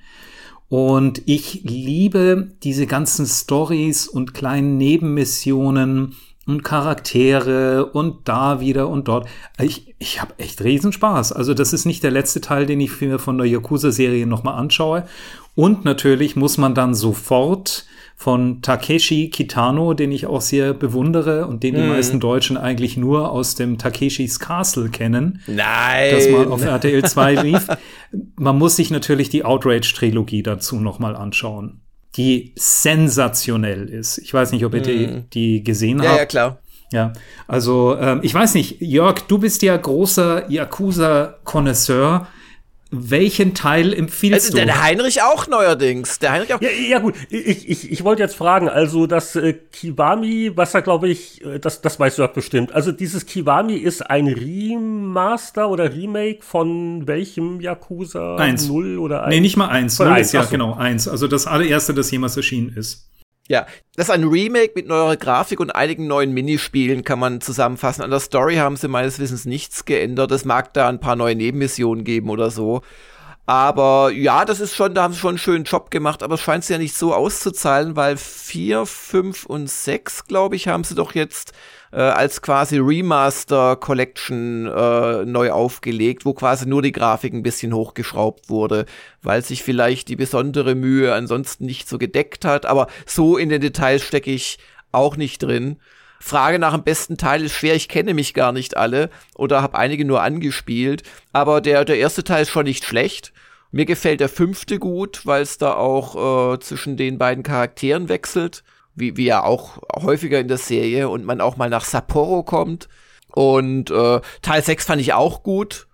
D: Und ich liebe diese ganzen Stories und kleinen Nebenmissionen und Charaktere und da wieder und dort. Ich, ich habe echt Riesenspaß. Also das ist nicht der letzte Teil, den ich mir von der Yakuza-Serie nochmal anschaue. Und natürlich muss man dann sofort von Takeshi Kitano, den ich auch sehr bewundere und den die meisten Deutschen eigentlich nur aus dem Takeshis Castle kennen
C: Nein.
D: das mal auf RTL 2 lief. Man muss sich natürlich die Outrage-Trilogie dazu noch mal anschauen, die sensationell ist. Ich weiß nicht, ob ihr die, die gesehen
C: Mhm. ja,
D: habt.
C: ja, klar.
D: Ja, also ähm, ich weiß nicht, Jörg, du bist ja großer Yakuza-Konnoisseur. Welchen Teil empfiehlst
C: Also,
D: du?
C: der Heinrich auch neuerdings. Der Heinrich auch.
B: Ja, ja gut, ich, ich, ich wollte jetzt fragen, also das äh, Kiwami, was da glaube ich, äh, das, das weißt du ja bestimmt. Also dieses Kiwami ist ein Remaster oder Remake von welchem Yakuza?
D: Eins.
B: Null oder eins?
D: Nee, nicht mal eins.
B: Von
D: Null
B: eins,
D: ist ja
B: so.
D: genau eins. Also das allererste, das jemals erschienen ist.
C: Ja, das ist ein Remake mit neuer Grafik und einigen neuen Minispielen, kann man zusammenfassen. An der Story haben sie meines Wissens nichts geändert. Es mag da ein paar neue Nebenmissionen geben oder so. Aber ja, das ist schon, da haben sie schon einen schönen Job gemacht, aber es scheint sie ja nicht so auszuzahlen, weil vier, fünf und sechs, glaube ich, haben sie doch jetzt äh, als quasi Remaster Collection äh, neu aufgelegt, wo quasi nur die Grafik ein bisschen hochgeschraubt wurde, weil sich vielleicht die besondere Mühe ansonsten nicht so gedeckt hat. Aber so in den Details stecke ich auch nicht drin. Frage nach dem besten Teil ist schwer, ich kenne mich gar nicht alle oder habe einige nur angespielt, aber der, der erste Teil ist schon nicht schlecht. Mir gefällt der fünfte gut, weil es da auch äh, zwischen den beiden Charakteren wechselt, wie, wie ja auch häufiger in der Serie und man auch mal nach Sapporo kommt. Und äh, Teil 6 fand ich auch gut.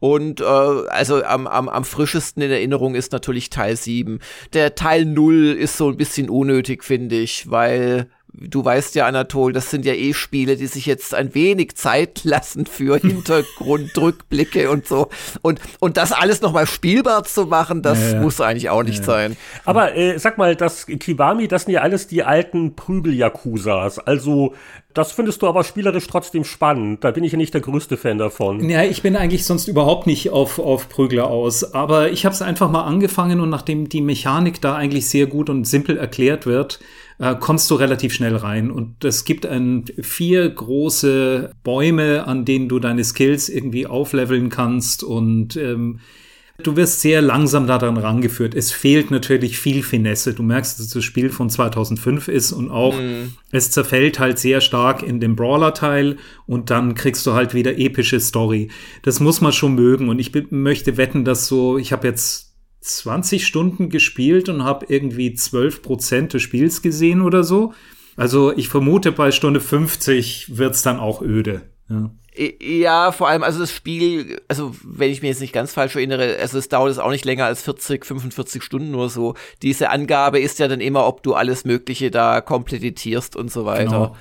C: Und äh, also am, am, am frischesten in Erinnerung ist natürlich Teil 7. Der Teil 0 ist so ein bisschen unnötig, finde ich, weil du weißt ja, Anatol, das sind ja eh Spiele, die sich jetzt ein wenig Zeit lassen für *laughs* Hintergrunddrückblicke und so. Und, und das alles nochmal spielbar zu machen, das
D: Ja, ja.
C: muss eigentlich auch nicht sein.
B: Aber äh, sag mal, das Kiwami, das sind ja alles die alten Prügel-Yakuzas. Also, das findest du aber spielerisch trotzdem spannend. Da bin ich ja nicht der größte Fan davon.
D: Ja, ich bin eigentlich sonst überhaupt nicht auf, auf Prügler aus. Aber ich habe es einfach mal angefangen und nachdem die Mechanik da eigentlich sehr gut und simpel erklärt wird, äh, kommst du relativ schnell rein. Und es gibt ein, vier große Bäume, an denen du deine Skills irgendwie aufleveln kannst und ähm, Du wirst sehr langsam daran rangeführt. Es fehlt natürlich viel Finesse. Du merkst, dass das Spiel von 2005 ist und auch es zerfällt halt sehr stark in den Brawler-Teil und dann kriegst du halt wieder epische Story. Das muss man schon mögen und ich möchte wetten, dass so, ich habe jetzt 20 Stunden gespielt und habe irgendwie 12 Prozent des Spiels gesehen oder so. Also ich vermute, bei Stunde 50 wird's dann auch öde. Ja.
C: Ja, vor allem, also das Spiel, also wenn ich mir jetzt nicht ganz falsch erinnere, also es dauert es auch nicht länger als 40, 45 Stunden nur so. Diese Angabe ist ja dann immer, ob du alles Mögliche da komplettierst und so weiter. Genau.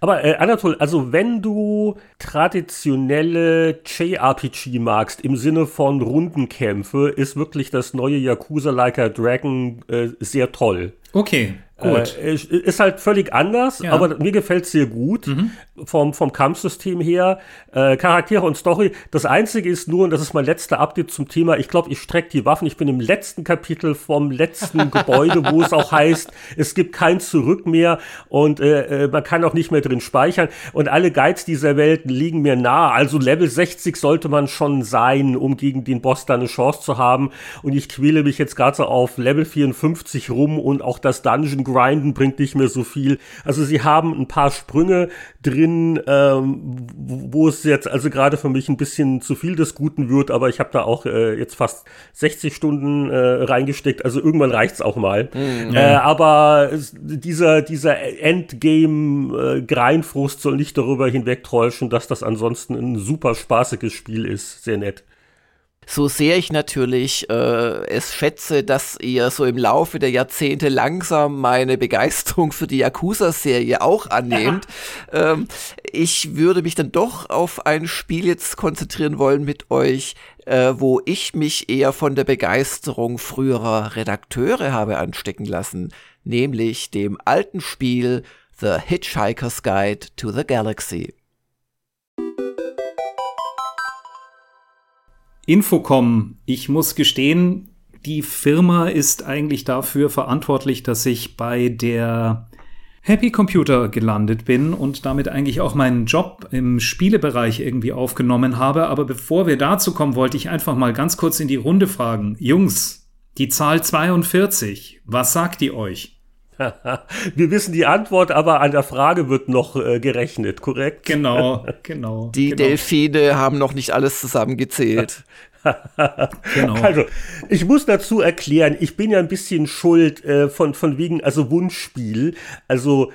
B: Aber äh, Anatol, also wenn du traditionelle JRPG magst, im Sinne von Rundenkämpfe, ist wirklich das neue Yakuza Like a Dragon äh, sehr toll.
D: Okay. Gut.
B: Äh, ist halt völlig anders, ja. aber mir gefällt es sehr gut mhm. vom, vom Kampfsystem her. Äh, Charaktere und Story. Das Einzige ist nur, und das ist mein letzter Update zum Thema, ich glaube, ich strecke die Waffen. Ich bin im letzten Kapitel vom letzten *laughs* Gebäude, wo es auch heißt, es gibt kein Zurück mehr und äh, äh, man kann auch nicht mehr drin speichern. Und alle Guides dieser Welt liegen mir nahe. Also Level 60 sollte man schon sein, um gegen den Boss da eine Chance zu haben. Und ich quäle mich jetzt gerade so auf Level 54 rum und auch das Dungeon Grinden bringt nicht mehr so viel. Also sie haben ein paar Sprünge drin, ähm, wo es jetzt also gerade für mich ein bisschen zu viel des Guten wird, aber ich habe da auch äh, jetzt fast 60 Stunden äh, reingesteckt, also irgendwann reicht's auch mal. Mhm. Äh, aber dieser, dieser Endgame-Greinfrust äh, soll nicht darüber hinwegtäuschen, dass das ansonsten ein super spaßiges Spiel ist. Sehr nett
C: so sehr ich natürlich äh, es schätze, dass ihr so im Laufe der Jahrzehnte langsam meine Begeisterung für die Yakuza-Serie auch annehmt, ähm, ich würde mich dann doch auf ein Spiel jetzt konzentrieren wollen mit euch, äh, wo ich mich eher von der Begeisterung früherer Redakteure habe anstecken lassen, nämlich dem alten Spiel The Hitchhiker's Guide to the Galaxy.
D: Infocom, ich muss gestehen, die Firma ist eigentlich dafür verantwortlich, dass ich bei der Happy Computer gelandet bin und damit eigentlich auch meinen Job im Spielebereich irgendwie aufgenommen habe. Aber bevor wir dazu kommen, wollte ich einfach mal ganz kurz in die Runde fragen. Jungs, die Zahl 42, was sagt die euch? *laughs*
B: Wir wissen die Antwort, aber an der Frage wird noch äh, gerechnet, korrekt?
D: Genau, *laughs* genau.
C: Die
D: genau.
C: Delfine haben noch nicht alles zusammengezählt. *laughs*
B: genau. Also, ich muss dazu erklären, ich bin ja ein bisschen schuld äh, von, von wegen, also Wunschspiel. Also,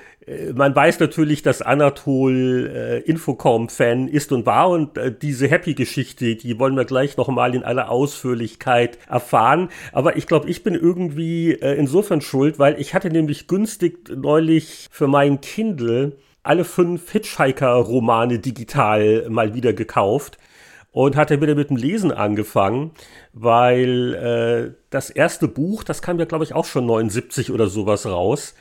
B: man weiß natürlich, dass Anatol äh, Infocom-Fan ist und war und äh, diese Happy-Geschichte, die wollen wir gleich nochmal in aller Ausführlichkeit erfahren. Aber ich glaube, ich bin irgendwie äh, insofern schuld, weil ich hatte nämlich günstig neulich für mein Kindle alle fünf Hitchhiker-Romane digital mal wieder gekauft und hatte wieder mit dem Lesen angefangen, weil äh, das erste Buch, das kam ja glaube ich auch schon 79 oder sowas raus.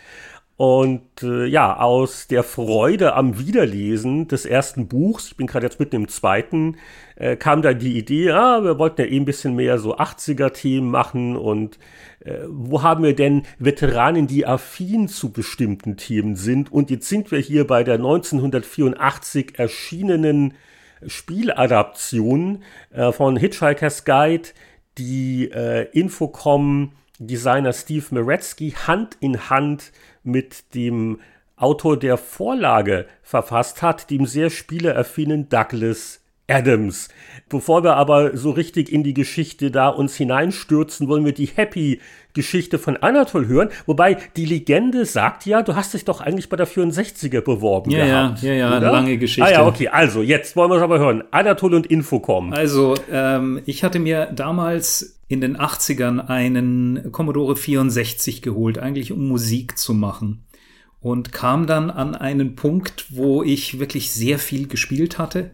B: Und äh, ja, aus der Freude am Wiederlesen des ersten Buchs, ich bin gerade jetzt mitten im zweiten, äh, kam dann die Idee, ah, wir wollten ja eh ein bisschen mehr so 80er-Themen machen und äh, wo haben wir denn Veteranen, die affin zu bestimmten Themen sind? Und jetzt sind wir hier bei der 1984 erschienenen Spieladaption äh, von Hitchhiker's Guide, die äh, Infocom Designer Steve Meretzky Hand in Hand mit dem Autor der Vorlage verfasst hat, dem sehr spieleaffinen Douglas Adams. Bevor wir aber so richtig in die Geschichte da uns hineinstürzen, wollen wir die Happy Geschichte von Anatol hören. Wobei die Legende sagt ja, du hast dich doch eigentlich bei der 64er beworben
D: ja,
B: gehabt.
D: Ja, ja, ja, eine lange Geschichte.
B: Ah ja, okay, also jetzt wollen wir es aber hören. Anatol und Infocom.
D: Also, ähm, ich hatte mir damals in den 80ern einen Commodore 64 geholt, eigentlich um Musik zu machen. Und kam dann an einen Punkt, wo ich wirklich sehr viel gespielt hatte,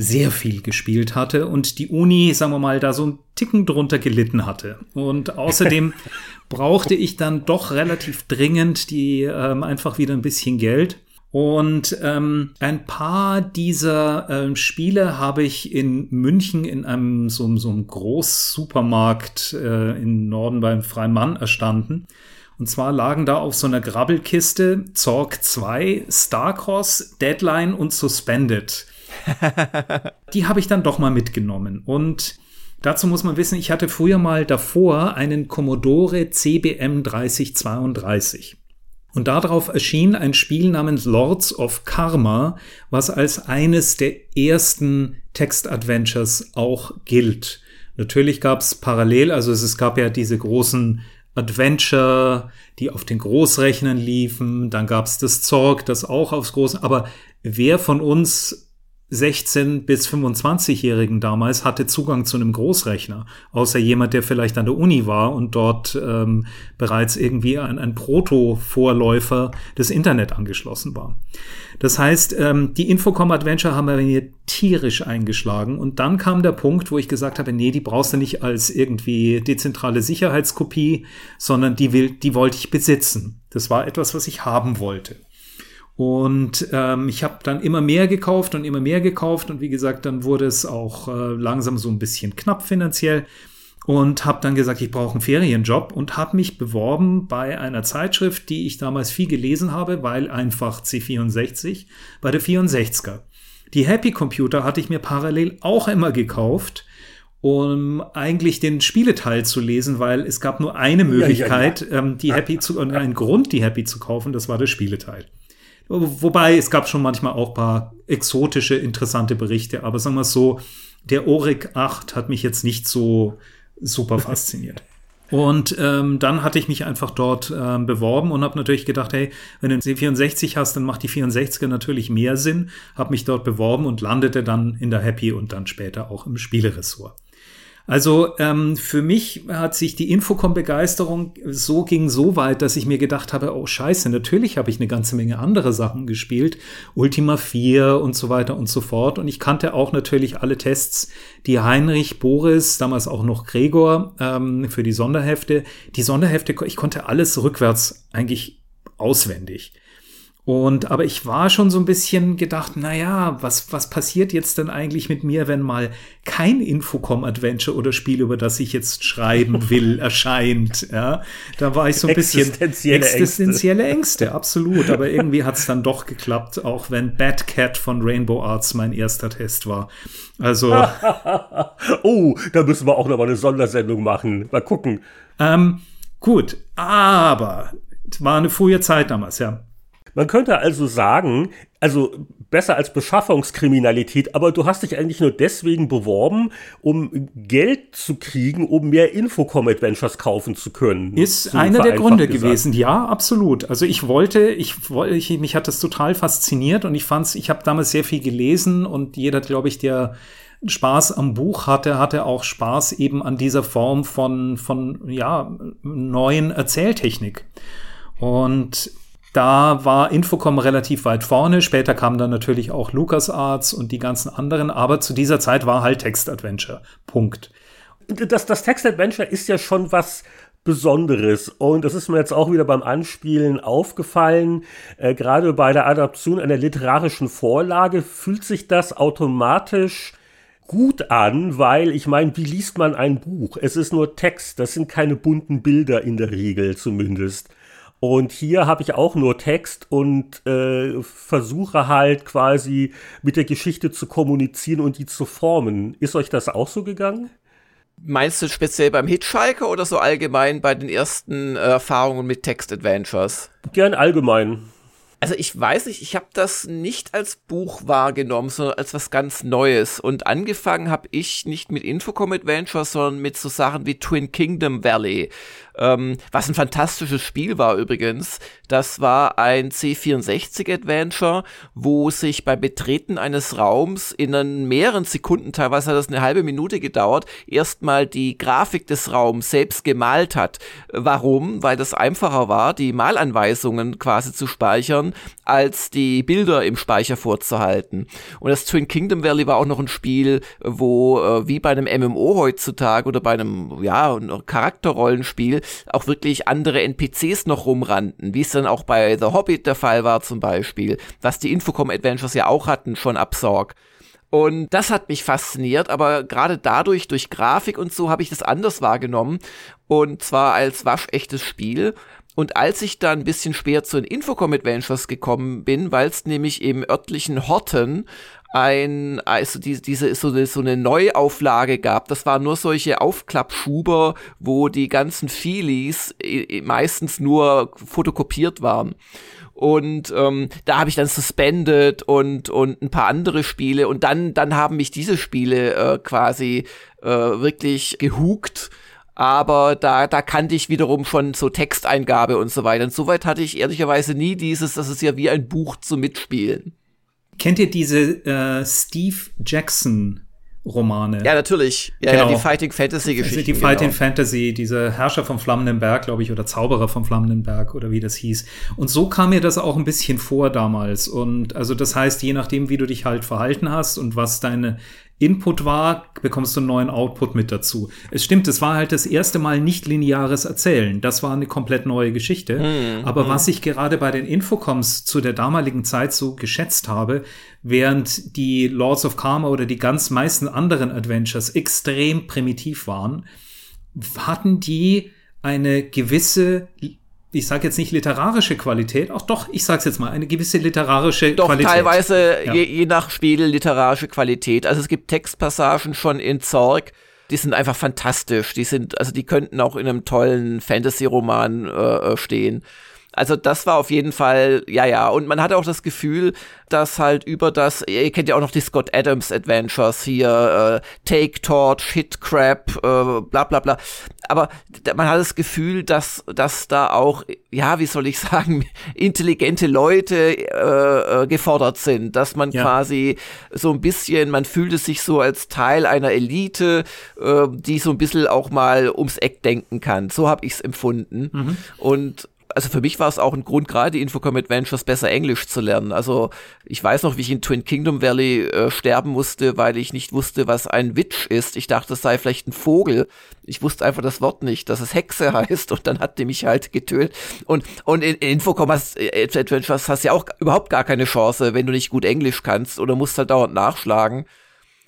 D: sehr viel gespielt hatte und die Uni, sagen wir mal, da so ein Ticken drunter gelitten hatte. Und außerdem *laughs* brauchte ich dann doch relativ dringend die ähm, einfach wieder ein bisschen Geld. Und ähm, ein paar dieser ähm, Spiele habe ich in München in einem so, so einem Großsupermarkt äh, im Norden beim Freien Mann erstanden. Und zwar lagen da auf so einer Grabbelkiste Zorg 2, Starcross, Deadline und Suspended. *laughs* Die habe ich dann doch mal mitgenommen. Und dazu muss man wissen, ich hatte früher mal davor einen Commodore CBM 3032. Und darauf erschien ein Spiel namens Lords of Karma, was als eines der ersten Text-Adventures auch gilt. Natürlich gab es parallel, also es gab ja diese großen Adventure, die auf den Großrechnern liefen, dann gab es das Zorg, das auch aufs Groß, aber wer von uns 16 bis 25-Jährigen damals hatte Zugang zu einem Großrechner, außer jemand, der vielleicht an der Uni war und dort ähm, bereits irgendwie ein, ein Proto-Vorläufer des Internet angeschlossen war. Das heißt, ähm, die Infocom Adventure haben wir hier tierisch eingeschlagen und dann kam der Punkt, wo ich gesagt habe, nee, die brauchst du nicht als irgendwie dezentrale Sicherheitskopie, sondern die will, die wollte ich besitzen. Das war etwas, was ich haben wollte. Und ähm, ich habe dann immer mehr gekauft und immer mehr gekauft und wie gesagt, dann wurde es auch äh, langsam so ein bisschen knapp finanziell und habe dann gesagt, ich brauche einen Ferienjob und habe mich beworben bei einer Zeitschrift, die ich damals viel gelesen habe, weil einfach C64 bei der 64er. Die Happy Computer hatte ich mir parallel auch immer gekauft, um eigentlich den Spieleteil zu lesen, weil es gab nur eine Möglichkeit, ja, ja, ja. Ähm, die Happy zu, und einen Grund, die Happy zu kaufen, das war der Spieleteil. Wobei es gab schon manchmal auch paar exotische, interessante Berichte, aber sagen wir es so, der Oryx 8 hat mich jetzt nicht so super fasziniert. *laughs* Und ähm, dann hatte ich mich einfach dort ähm, beworben und habe natürlich gedacht, hey, wenn du einen C64 hast, dann macht die 64er natürlich mehr Sinn. Habe mich dort beworben und landete dann in der Happy und dann später auch im Spieleressort. Also ähm, für mich hat sich die Infocom-Begeisterung so ging so weit, dass ich mir gedacht habe, oh scheiße, natürlich habe ich eine ganze Menge andere Sachen gespielt, Ultima 4 und so weiter und so fort. Und ich kannte auch natürlich alle Tests, die Heinrich, Boris, damals auch noch Gregor ähm, für die Sonderhefte. Die Sonderhefte, ich konnte alles rückwärts eigentlich auswendig. Und aber ich war schon so ein bisschen gedacht, na ja, was was passiert jetzt denn eigentlich mit mir, wenn mal kein Infocom Adventure oder Spiel, über das ich jetzt schreiben *laughs* will, erscheint, ja? Da war ich so ein bisschen
B: existenzielle,
D: existenzielle Ängste. Ängste, *laughs* absolut, aber irgendwie hat es dann doch geklappt, auch wenn Bad Cat von Rainbow Arts mein erster Test war. Also *laughs*
B: Oh, da müssen wir auch noch mal eine Sondersendung machen. Mal gucken.
D: Ähm, gut, aber war eine frühe Zeit damals, ja.
B: Man könnte also sagen, also besser als Beschaffungskriminalität, aber du hast dich eigentlich nur deswegen beworben, um Geld zu kriegen, um mehr Infocom-Adventures kaufen zu können.
D: Ist einer der Gründe gesagt. gewesen, ja, absolut. Also ich wollte, ich wollte, ich, mich hat das total fasziniert und ich fand's, ich habe damals sehr viel gelesen und jeder, glaube ich, der Spaß am Buch hatte, hatte auch Spaß eben an dieser Form von, von, ja, neuen Erzähltechnik. Und da war Infocom relativ weit vorne. Später kamen dann natürlich auch LucasArts und die ganzen anderen. Aber zu dieser Zeit war halt Text-Adventure. Punkt.
B: Das, das Text-Adventure ist ja schon was Besonderes. Und das ist mir jetzt auch wieder beim Anspielen aufgefallen. Äh, gerade bei der Adaption einer literarischen Vorlage fühlt sich das automatisch gut an, weil ich meine, wie liest man ein Buch? Es ist nur Text, das sind keine bunten Bilder in der Regel zumindest. Und hier habe ich auch nur Text und äh, versuche halt quasi mit der Geschichte zu kommunizieren und die zu formen. Ist euch das auch so gegangen?
C: Meinst du speziell beim Hitchhiker oder so allgemein bei den ersten äh, Erfahrungen mit Text-Adventures?
B: Gern allgemein.
C: Also ich weiß nicht, ich habe das nicht als Buch wahrgenommen, sondern als was ganz Neues. Und angefangen habe ich nicht mit Infocom Adventures, sondern mit so Sachen wie Twin Kingdom Valley ähm, was ein fantastisches Spiel war übrigens. Das war ein C64-Adventure, wo sich beim Betreten eines Raums in mehreren Sekunden, teilweise hat das eine halbe Minute gedauert, erstmal die Grafik des Raums selbst gemalt hat. Warum? Weil das einfacher war, die Malanweisungen quasi zu speichern, als die Bilder im Speicher vorzuhalten. Und das Twin Kingdom Valley war auch noch ein Spiel, wo äh, wie bei einem MMO heutzutage oder bei einem ja Charakterrollenspiel auch wirklich andere NPCs noch rumrannten, wie es dann auch bei The Hobbit der Fall war zum Beispiel, was die Infocom Adventures ja auch hatten, schon ab. Und das hat mich fasziniert, aber gerade dadurch, durch Grafik und so, habe ich das anders wahrgenommen. Und zwar als waschechtes Spiel. Und als ich dann ein bisschen später zu den Infocom Adventures gekommen bin, weil es nämlich im örtlichen Horten ein, also die, diese so eine, so eine Neuauflage gab. Das waren nur solche Aufklappschuber, wo die ganzen Feelies meistens nur fotokopiert waren. Und ähm, da habe ich dann Suspended und, und ein paar andere Spiele. Und dann, dann haben mich diese Spiele äh, quasi äh, wirklich gehukt aber da, da kannte ich wiederum schon so Texteingabe und so weiter. Und soweit hatte ich ehrlicherweise nie dieses, das ist ja wie ein Buch zu mitspielen.
D: kennt ihr diese äh, Steve Jackson Romane.
C: Ja, natürlich. Ja, genau. ja die Fighting Fantasy Geschichte.
D: Also die Fighting genau. Fantasy, diese Herrscher vom Flammenden Berg, glaube ich, oder Zauberer vom Flammenden Berg oder wie das hieß. Und so kam mir das auch ein bisschen vor damals. Und also das heißt, je nachdem, wie du dich halt verhalten hast und was deine Input war, bekommst du einen neuen Output mit dazu. Es stimmt, es war halt das erste Mal nicht lineares Erzählen. Das war eine komplett neue Geschichte. Mhm. Aber was ich gerade bei den Infocoms zu der damaligen Zeit so geschätzt habe, während die Lords of Karma oder die ganz meisten anderen Adventures extrem primitiv waren, hatten die eine gewisse ich sage jetzt nicht literarische Qualität, auch doch, ich sage es jetzt mal, eine gewisse literarische
C: doch,
D: Qualität.
C: Doch, teilweise ja. je, je, nach Spiel literarische Qualität. Also es gibt Textpassagen schon in Zorg, die sind einfach fantastisch. Die sind, also die könnten auch in einem tollen Fantasy-Roman äh, äh stehen. Also das war auf jeden Fall, ja, ja. Und man hatte auch das Gefühl, dass halt über das, ihr kennt ja auch noch die Scott Adams Adventures hier, äh, Take Torch, Hit Crap, äh, bla bla bla. Aber man hat das Gefühl, dass, dass da auch, ja, wie soll ich *laughs* sagen, intelligente Leute äh, äh, gefordert sind. Dass man ja. quasi so ein bisschen, man fühlte sich so als Teil einer Elite, äh, die so ein bisschen auch mal ums Eck denken kann. So habe ich es empfunden. Mhm. Und also für mich war es auch ein Grund, gerade Infocom Adventures besser Englisch zu lernen. Also ich weiß noch, wie ich in Twin Kingdom Valley äh, sterben musste, weil ich nicht wusste, was ein Witch ist. Ich dachte, es sei vielleicht ein Vogel. Ich wusste einfach das Wort nicht, dass es Hexe *laughs* heißt und dann hat die mich halt getötet. Und, und in, in Infocom äh, Adventures hast du ja auch überhaupt gar keine Chance, wenn du nicht gut Englisch kannst oder musst halt dauernd nachschlagen.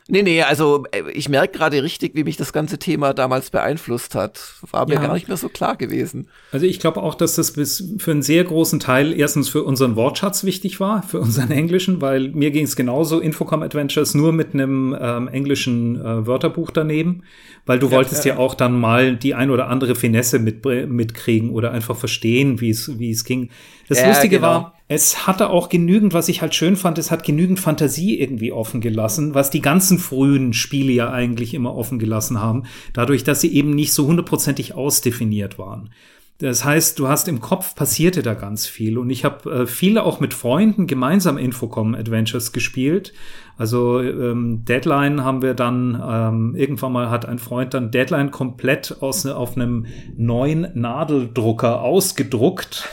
C: Nee, nee, also äh, ich merke gerade richtig, wie mich das ganze Thema damals beeinflusst hat. War mir ja. gar nicht mehr so klar gewesen.
D: Also ich glaube auch, dass das bis für einen sehr großen Teil erstens für unseren Wortschatz wichtig war, für unseren *laughs* Englischen, weil mir ging es genauso, Infocom Adventures nur mit einem ähm, englischen äh, Wörterbuch daneben, weil du ja, wolltest ja. ja auch dann mal die ein oder andere Finesse mit, mitkriegen oder einfach verstehen, wie es wie es ging. Das ja, Lustige genau. war, es hatte auch genügend, was ich halt schön fand, es hat genügend Fantasie irgendwie offen gelassen, was die ganzen frühen Spiele ja eigentlich immer offen gelassen haben, dadurch, dass sie eben nicht so hundertprozentig ausdefiniert waren. Das heißt, du hast im Kopf passierte da ganz viel und ich habe äh, viele auch mit Freunden gemeinsam Infocom Adventures gespielt. Also ähm, Deadline haben wir dann ähm, irgendwann mal hat ein Freund dann Deadline komplett aus ne, auf einem neuen Nadeldrucker ausgedruckt,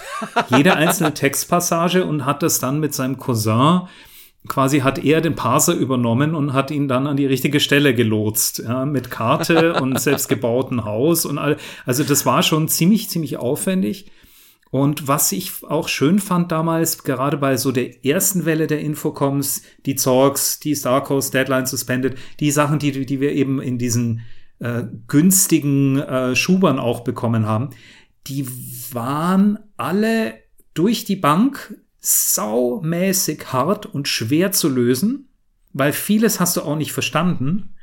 D: jede einzelne Textpassage und hat das dann mit seinem Cousin quasi hat er den Parser übernommen und hat ihn dann an die richtige Stelle gelotst, ja, mit Karte *laughs* und selbstgebauten Haus und all. Also das war schon ziemlich, ziemlich aufwendig. Und was ich auch schön fand damals, gerade bei so der ersten Welle der Infocoms, die Zorgs, die Star Coast, Deadline Suspended, die Sachen, die, die wir eben in diesen äh, günstigen äh, Schubern auch bekommen haben, die waren alle durch die Bank saumäßig hart und schwer zu lösen, weil vieles hast du auch nicht verstanden,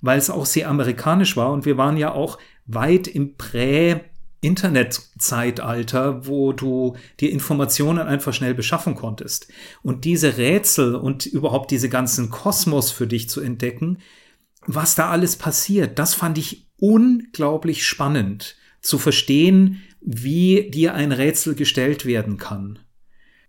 D: weil es auch sehr amerikanisch war und wir waren ja auch weit im Prä- Internetzeitalter, wo du dir Informationen einfach schnell beschaffen konntest. Und diese Rätsel und überhaupt diese ganzen Kosmos für dich zu entdecken, was da alles passiert, das fand ich unglaublich spannend zu verstehen, wie dir ein Rätsel gestellt werden kann.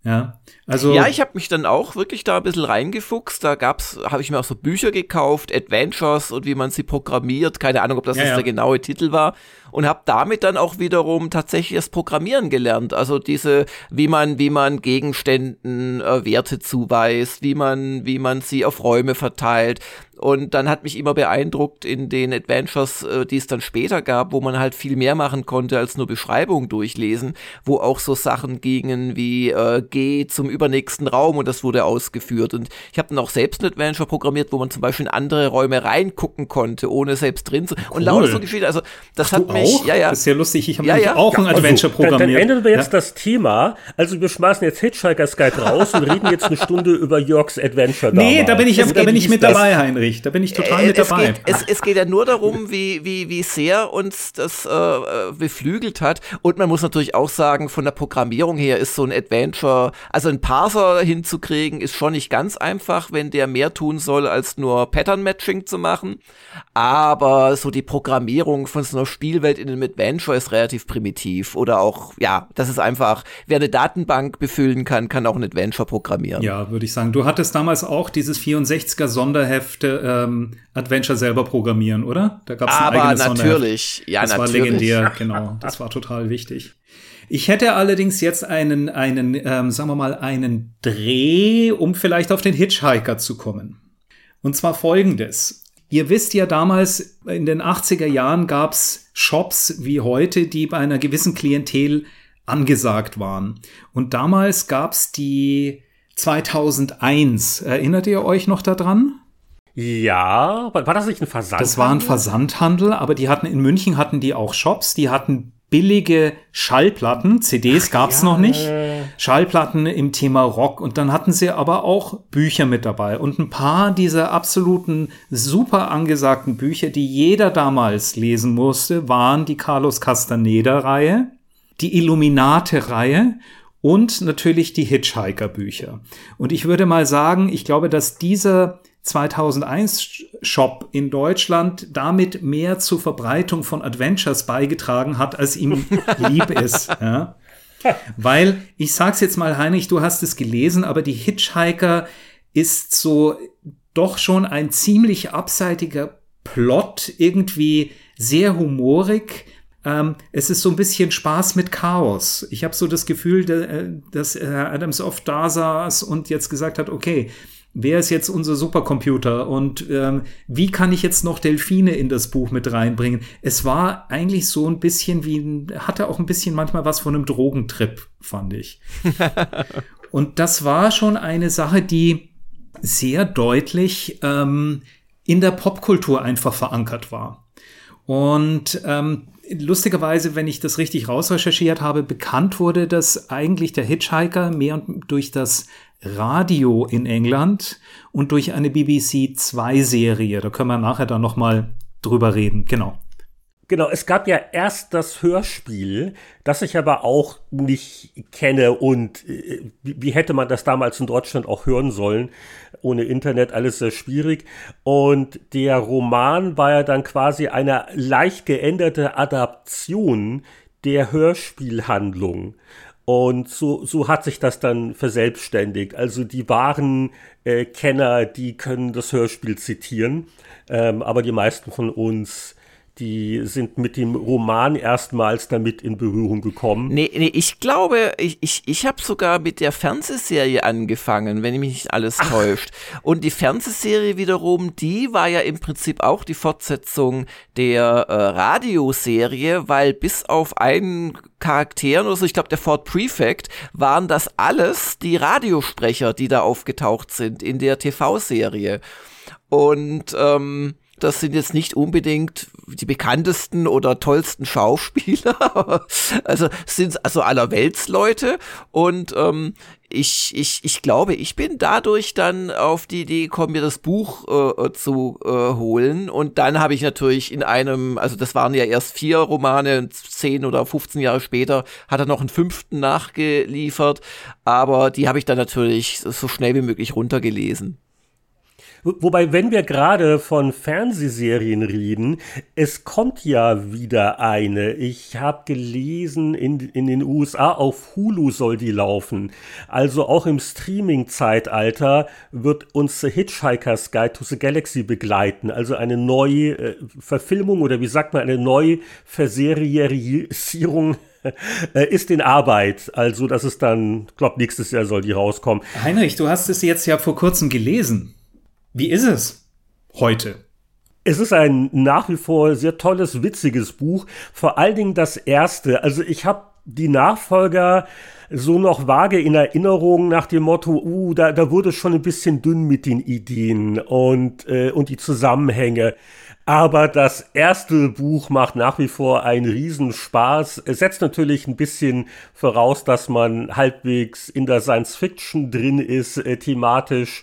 D: Ja, also
C: ja, ich habe mich dann auch wirklich da ein bisschen reingefuchst. Da gab's, habe ich mir auch so Bücher gekauft, Adventures und wie man sie programmiert. Keine Ahnung, ob das ja, ja. der genaue Titel war. Und habe damit dann auch wiederum tatsächlich das Programmieren gelernt. Also diese, wie man, wie man Gegenständen äh, Werte zuweist, wie man, wie man sie auf Räume verteilt. Und dann hat mich immer beeindruckt in den Adventures, äh, die es dann später gab, wo man halt viel mehr machen konnte als nur Beschreibungen durchlesen, wo auch so Sachen gingen wie äh, geh zum übernächsten Raum und das wurde ausgeführt. Und ich habe dann auch selbst ein Adventure programmiert, wo man zum Beispiel in andere Räume reingucken konnte, ohne selbst drin zu. Cool. Und lauter so Geschichten. Also das Ach, hat mich.
D: Auch? Ja, ja. Das ist ja lustig. Ich habe ja, ja. auch ein also, Adventure also, programmiert.
B: Dann, dann ändern wir jetzt ja? das Thema. Also wir schmeißen jetzt Hitchhiker's Guide raus und reden jetzt eine Stunde über Jörgs Adventure.
D: Nee, da bin ich, da bin ich mit dabei, Heinrich. Ich. Da bin ich total äh, mit
C: es
D: dabei.
C: Geht, es, es, geht ja nur darum, wie, wie, wie sehr uns das äh, äh, beflügelt hat. Und man muss natürlich auch sagen, von der Programmierung her ist so ein Adventure, also ein Parser hinzukriegen, ist schon nicht ganz einfach, wenn der mehr tun soll, als nur Pattern-Matching zu machen. Aber so die Programmierung von so einer Spielwelt in einem Adventure ist relativ primitiv. Oder auch, ja, das ist einfach, wer eine Datenbank befüllen kann, kann auch ein Adventure programmieren.
D: Ja, würde ich sagen. Du hattest damals auch dieses 64er Sonderhefte ähm, Adventure selber programmieren, oder?
C: Da gab es ein eigenes natürlich, Sonderheft. ja,
D: das
C: natürlich.
D: war legendär, *laughs* genau. Das war total wichtig. Ich hätte allerdings jetzt einen, einen, ähm, sagen wir mal, einen Dreh, um vielleicht auf den Hitchhiker zu kommen. Und zwar folgendes. Ihr wisst ja damals, in den 80er Jahren gab's Shops wie heute, die bei einer gewissen Klientel angesagt waren. Und damals gab's die 2001. Erinnert ihr euch noch daran?
B: Ja, war das nicht ein Versandhandel?
D: Das war ein Versandhandel, aber die hatten in München hatten die auch Shops, die hatten billige Schallplatten, CDs gab's ja. noch nicht, Schallplatten im Thema Rock und dann hatten sie aber auch Bücher mit dabei und ein paar dieser absoluten super angesagten Bücher, die jeder damals lesen musste, waren die Carlos Castaneda Reihe, die Illuminate Reihe und natürlich die Hitchhiker-Bücher. Und ich würde mal sagen, ich glaube, dass dieser 2001 Shop in Deutschland damit mehr zur Verbreitung von Adventures beigetragen hat, als ihm *laughs* lieb ist. Ja? Weil, ich sag's jetzt mal, Heinrich, du hast es gelesen, aber die Hitchhiker ist so doch schon ein ziemlich abseitiger Plot, irgendwie sehr humorig, ähm, es ist so ein bisschen Spaß mit Chaos. Ich habe so das Gefühl, äh, dass Herr Adams oft da saß und jetzt gesagt hat, okay, wer ist jetzt unser Supercomputer und ähm, wie kann ich jetzt noch Delfine in das Buch mit reinbringen? Es war eigentlich so ein bisschen wie, hatte auch ein bisschen manchmal was von einem Drogentrip, fand ich. *laughs* und das war schon eine Sache, die sehr deutlich ähm, in der Popkultur einfach verankert war. Und ähm, lustigerweise, wenn ich das richtig rausrecherchiert habe, bekannt wurde, dass eigentlich der Hitchhiker mehr durch das Radio in England und durch eine BBC 2 Serie, da können wir nachher dann noch mal drüber reden, genau.
B: Genau, es gab ja erst das Hörspiel, das ich aber auch nicht kenne und äh, wie hätte man das damals in Deutschland auch hören sollen? Ohne Internet alles sehr schwierig. Und der Roman war ja dann quasi eine leicht geänderte Adaption der Hörspielhandlung. Und so, so hat sich das dann verselbstständigt. Also die wahren äh, Kenner, die können das Hörspiel zitieren, ähm, aber die meisten von uns die sind mit dem Roman erstmals damit in Berührung gekommen.
C: Nee, nee ich glaube, ich, ich, ich habe sogar mit der Fernsehserie angefangen, wenn mich nicht alles Ach. täuscht. Und die Fernsehserie wiederum, die war ja im Prinzip auch die Fortsetzung der äh, Radioserie, weil bis auf einen Charakteren oder so, ich glaube der Ford Prefect, waren das alles die Radiosprecher, die da aufgetaucht sind in der TV-Serie. Und ähm, das sind jetzt nicht unbedingt die bekanntesten oder tollsten Schauspieler. *laughs* also sind also allerweltsleute und ähm, ich, ich, ich glaube, ich bin dadurch dann auf die Idee gekommen, mir das Buch äh, zu äh, holen. Und dann habe ich natürlich in einem, also das waren ja erst vier Romane, zehn oder 15 Jahre später hat er noch einen fünften nachgeliefert. Aber die habe ich dann natürlich so schnell wie möglich runtergelesen.
B: Wobei, wenn wir gerade von Fernsehserien reden, es kommt ja wieder eine. Ich habe gelesen, in, in den USA auf Hulu soll die laufen. Also auch im Streaming-Zeitalter wird uns The Hitchhiker's Guide to the Galaxy begleiten. Also eine neue äh, Verfilmung oder wie sagt man, eine neue Verserierisierung *laughs* äh, ist in Arbeit. Also das ist dann, glaube nächstes Jahr soll die rauskommen.
D: Heinrich, du hast es jetzt ja vor kurzem gelesen. Wie ist es heute?
B: Es ist ein nach wie vor sehr tolles, witziges Buch. Vor allen Dingen das erste. Also ich habe die Nachfolger so noch vage in Erinnerung nach dem Motto, uh, da, da wurde schon ein bisschen dünn mit den Ideen und, äh, und die Zusammenhänge. Aber das erste Buch macht nach wie vor einen Riesenspaß. Es setzt natürlich ein bisschen voraus, dass man halbwegs in der Science Fiction drin ist, äh, thematisch.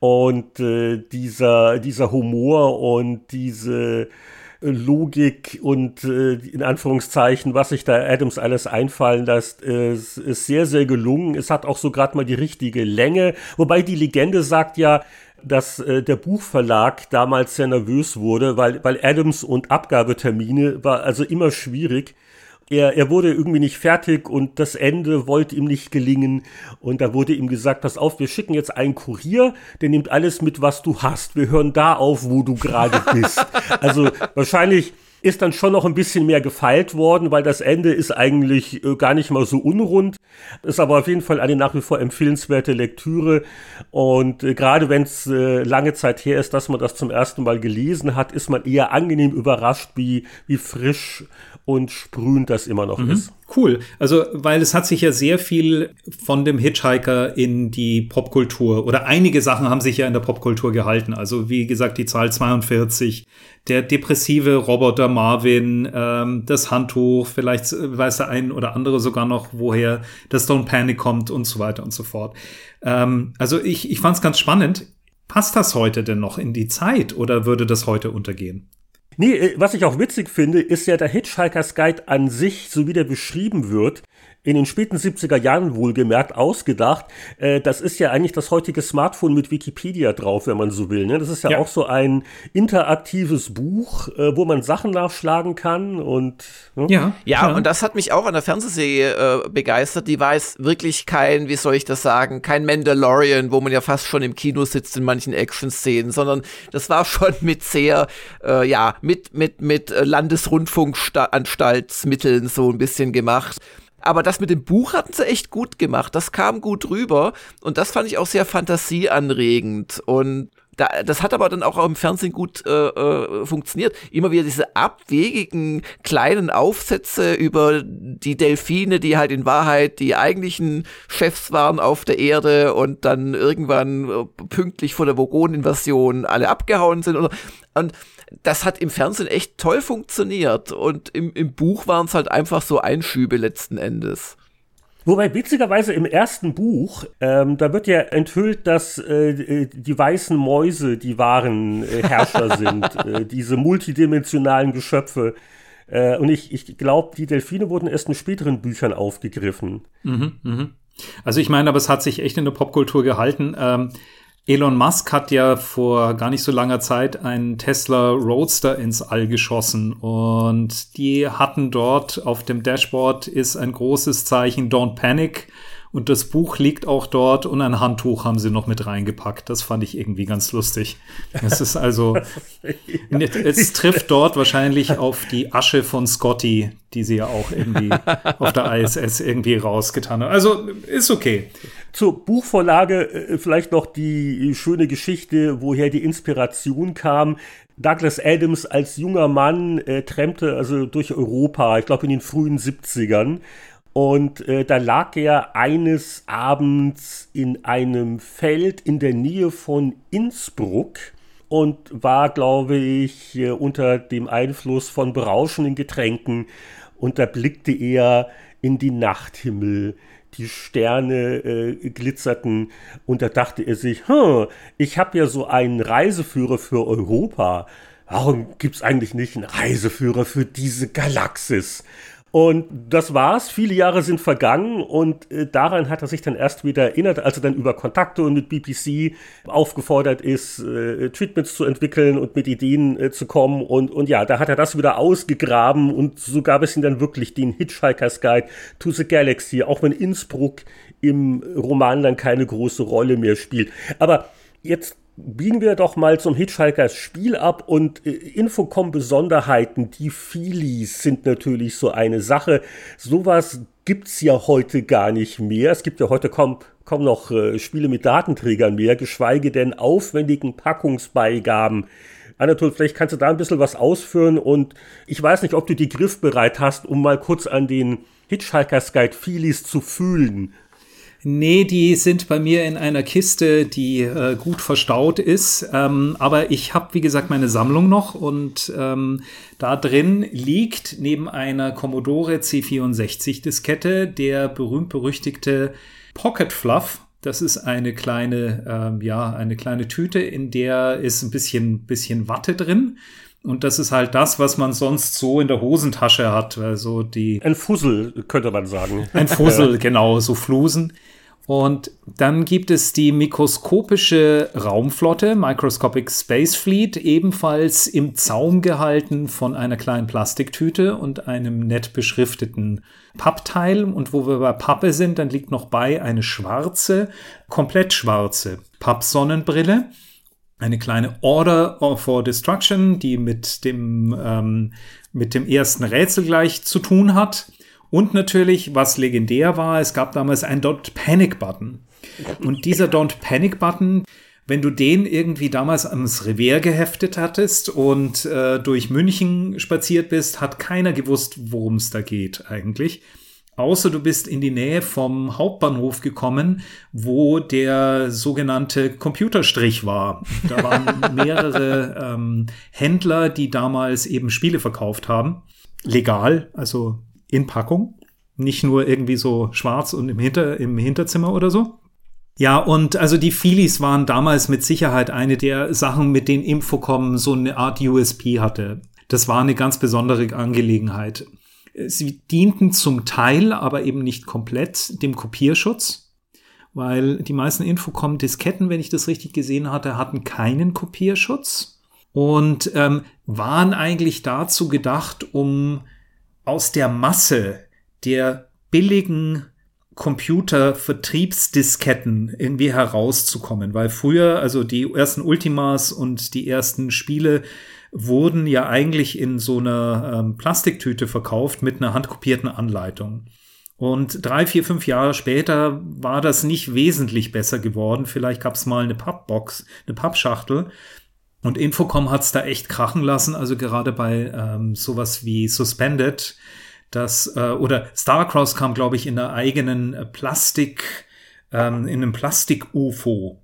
B: Und äh, dieser, dieser Humor und diese Logik und äh, in Anführungszeichen, was sich da Adams alles einfallen lässt, ist, ist sehr, sehr gelungen. Es hat auch so gerade mal die richtige Länge. Wobei die Legende sagt ja, dass äh, der Buchverlag damals sehr nervös wurde, weil, weil Adams und Abgabetermine war also immer schwierig er, er wurde irgendwie nicht fertig und das Ende wollte ihm nicht gelingen. Und da wurde ihm gesagt, pass auf, wir schicken jetzt einen Kurier, der nimmt alles mit, was du hast. Wir hören da auf, wo du gerade bist. *laughs* Also wahrscheinlich ist dann schon noch ein bisschen mehr gefeilt worden, weil das Ende ist eigentlich äh, gar nicht mal so unrund. Ist aber auf jeden Fall eine nach wie vor empfehlenswerte Lektüre. Und äh, gerade wenn es äh, lange Zeit her ist, dass man das zum ersten Mal gelesen hat, ist man eher angenehm überrascht, wie, wie frisch und sprühend das immer noch mhm. ist.
D: Cool. Also, weil es hat sich ja sehr viel von dem Hitchhiker in die Popkultur oder einige Sachen haben sich ja in der Popkultur gehalten. Also, wie gesagt, die Zahl 42, der depressive Roboter Marvin, ähm, das Handtuch, vielleicht weiß der ein oder andere sogar noch, woher das Stone Panic kommt und so weiter und so fort. Ähm, also, ich, ich fand es ganz spannend. Passt das heute denn noch in die Zeit oder würde das heute untergehen?
B: Nee, äh, was ich auch witzig finde, ist ja der Hitchhiker's Guide an sich, so wie der beschrieben wird, in den späten 70er Jahren wohlgemerkt ausgedacht. Äh, das ist ja eigentlich das heutige Smartphone mit Wikipedia drauf, wenn man so will. Ne? Das ist ja, ja, auch so ein interaktives Buch, äh, wo man Sachen nachschlagen kann und
C: ne? ja, ja, ja, und das hat mich auch an der Fernsehserie äh, begeistert. Die war jetzt wirklich kein, wie soll ich das sagen, kein Mandalorian, wo man ja fast schon im Kino sitzt in manchen Action-Szenen, sondern das war schon mit sehr, äh, ja, mit mit mit Landesrundfunkanstaltsmitteln so ein bisschen gemacht. Aber das mit dem Buch hatten sie echt gut gemacht. Das kam gut rüber. Und das fand ich auch sehr fantasieanregend. Und da, das hat aber dann auch im Fernsehen gut äh, äh, funktioniert. Immer wieder diese abwegigen kleinen Aufsätze über die Delfine, die halt in Wahrheit die eigentlichen Chefs waren auf der Erde und dann irgendwann äh, pünktlich vor der Vogon-Invasion alle abgehauen sind. Und, und das hat im Fernsehen echt toll funktioniert und im, im Buch waren es halt einfach so Einschübe letzten Endes.
B: Wobei witzigerweise im ersten Buch, ähm, da wird ja enthüllt, dass äh, die weißen Mäuse die wahren äh, Herrscher *laughs* sind, äh, diese multidimensionalen Geschöpfe. Äh, und ich, ich glaube, die Delfine wurden erst in späteren Büchern aufgegriffen.
D: Mhm, mh. Also ich meine, aber es hat sich echt in der Popkultur gehalten. Ähm, Elon Musk hat ja vor gar nicht so langer Zeit einen Tesla Roadster ins All geschossen und die hatten dort auf dem Dashboard ist ein großes Zeichen Don't Panic und das Buch liegt auch dort und ein Handtuch haben sie noch mit reingepackt. Das fand ich irgendwie ganz lustig. Es ist also, *laughs* ja. es trifft *laughs* dort wahrscheinlich auf die Asche von Scotty, die sie ja auch irgendwie auf der ISS irgendwie rausgetan haben. Also ist okay.
B: Zur Buchvorlage äh, vielleicht noch die schöne Geschichte, woher die Inspiration kam. Douglas Adams als junger Mann äh, trennte also durch Europa, ich glaube in den frühen 70ern und äh, da lag er eines Abends in einem Feld in der Nähe von Innsbruck und war, glaube ich, äh, unter dem Einfluss von berauschenden Getränken. Und da blickte er in die Nachthimmel. Die Sterne äh, glitzerten und da dachte er sich, hm, ich habe ja so einen Reiseführer für Europa. Warum gibt es eigentlich nicht einen Reiseführer für diese Galaxis? Und das war's. Viele Jahre sind vergangen und äh, daran hat er sich dann erst wieder erinnert, als er dann über Kontakte und mit BBC aufgefordert ist, äh, Treatments zu entwickeln und mit Ideen äh, zu kommen. Und, und ja, da hat er das wieder ausgegraben und so gab es ihm dann wirklich den Hitchhiker's Guide to the Galaxy, auch wenn Innsbruck im Roman dann keine große Rolle mehr spielt. Aber jetzt biegen wir doch mal zum Hitchhikers Spiel ab und äh, Infocom-Besonderheiten, die Feelies sind natürlich so eine Sache. Sowas gibt's ja heute gar nicht mehr. Es gibt ja heute kaum, kaum noch äh, Spiele mit Datenträgern mehr, geschweige denn aufwendigen Packungsbeigaben. Anatol, vielleicht kannst du da ein bisschen was ausführen und ich weiß nicht, ob du die griffbereit hast, um mal kurz an den Hitchhiker's Guide Feelies zu fühlen.
D: Nee, die sind bei mir in einer Kiste, die äh, gut verstaut ist. Ähm, aber ich habe, wie gesagt, meine Sammlung noch und ähm, da drin liegt neben einer Commodore C64-Diskette der berühmt-berüchtigte Pocket Fluff Das ist eine kleine, ähm, ja, eine kleine Tüte, in der ist ein bisschen, bisschen Watte drin. Und das ist halt das, was man sonst so in der Hosentasche hat. Also die.
B: Ein Fussel, könnte man sagen.
D: Ein Fussel, *laughs* genau, so Flusen. Und dann gibt es die mikroskopische Raumflotte, Microscopic Space Fleet, ebenfalls im Zaum gehalten von einer kleinen Plastiktüte und einem nett beschrifteten Pappteil. Und wo wir bei Pappe sind, dann liegt noch bei eine schwarze, komplett schwarze Pappsonnenbrille. Eine kleine Order for Destruction, die mit dem, ähm, mit dem ersten Rätsel gleich zu tun hat. Und natürlich, was legendär war, es gab damals einen Don't Panic Button. Und dieser Don't Panic Button, wenn du den irgendwie damals ans Revier geheftet hattest und äh, durch München spaziert bist, hat keiner gewusst, worum es da geht eigentlich. Außer du bist in die Nähe vom Hauptbahnhof gekommen, wo der sogenannte Computerstrich war. Da waren *laughs* mehrere ähm, Händler, die damals eben Spiele verkauft haben. Legal, also in Packung. Nicht nur irgendwie so schwarz und im, Hinter, im Hinterzimmer oder so. Ja, und also die Feelies waren damals mit Sicherheit eine der Sachen, mit denen Infocom so eine Art USP hatte. Das war eine ganz besondere Angelegenheit. Sie dienten zum Teil, aber eben nicht komplett dem Kopierschutz, weil die meisten Infocom-Disketten, wenn ich das richtig gesehen hatte, hatten keinen Kopierschutz und ähm, waren eigentlich dazu gedacht, um aus der Masse der billigen Computervertriebsdisketten irgendwie herauszukommen, weil früher, also die ersten Ultimas und die ersten Spiele wurden ja eigentlich in so einer ähm, Plastiktüte verkauft mit einer handkopierten Anleitung. Und drei, vier, fünf Jahre später war das nicht wesentlich besser geworden. Vielleicht gab es mal eine Pappbox, eine Pappschachtel, und Infocom hat's da echt krachen lassen, also gerade bei ähm, sowas wie Suspended, das, äh, oder Starcross kam, glaube ich, in einer eigenen äh, Plastik, ähm, in einem Plastik-UFO.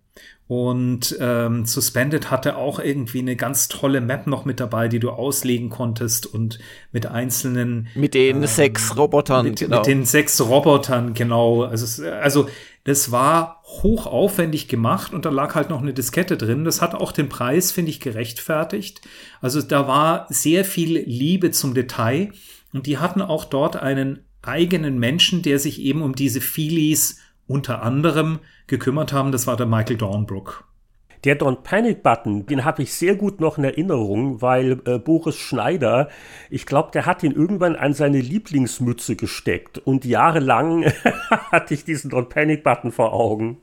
D: Und ähm, Suspended hatte auch irgendwie eine ganz tolle Map noch mit dabei, die du auslegen konntest und mit einzelnen.
C: Mit den ähm, sechs Robotern,
D: mit, genau. Mit den sechs Robotern, genau. Also, also das war hochaufwendig gemacht und da lag halt noch eine Diskette drin. Das hat auch den Preis, finde ich, gerechtfertigt. Also da war sehr viel Liebe zum Detail und die hatten auch dort einen eigenen Menschen, der sich eben um diese Feelies unter anderem gekümmert haben. Das war der Michael Dornbrook.
B: Der Don't Panic Button, den habe ich sehr gut noch in Erinnerung, weil äh, Boris Schneider, ich glaube, der hat ihn irgendwann an seine Lieblingsmütze gesteckt und jahrelang *laughs* hatte ich diesen Don't Panic Button vor Augen.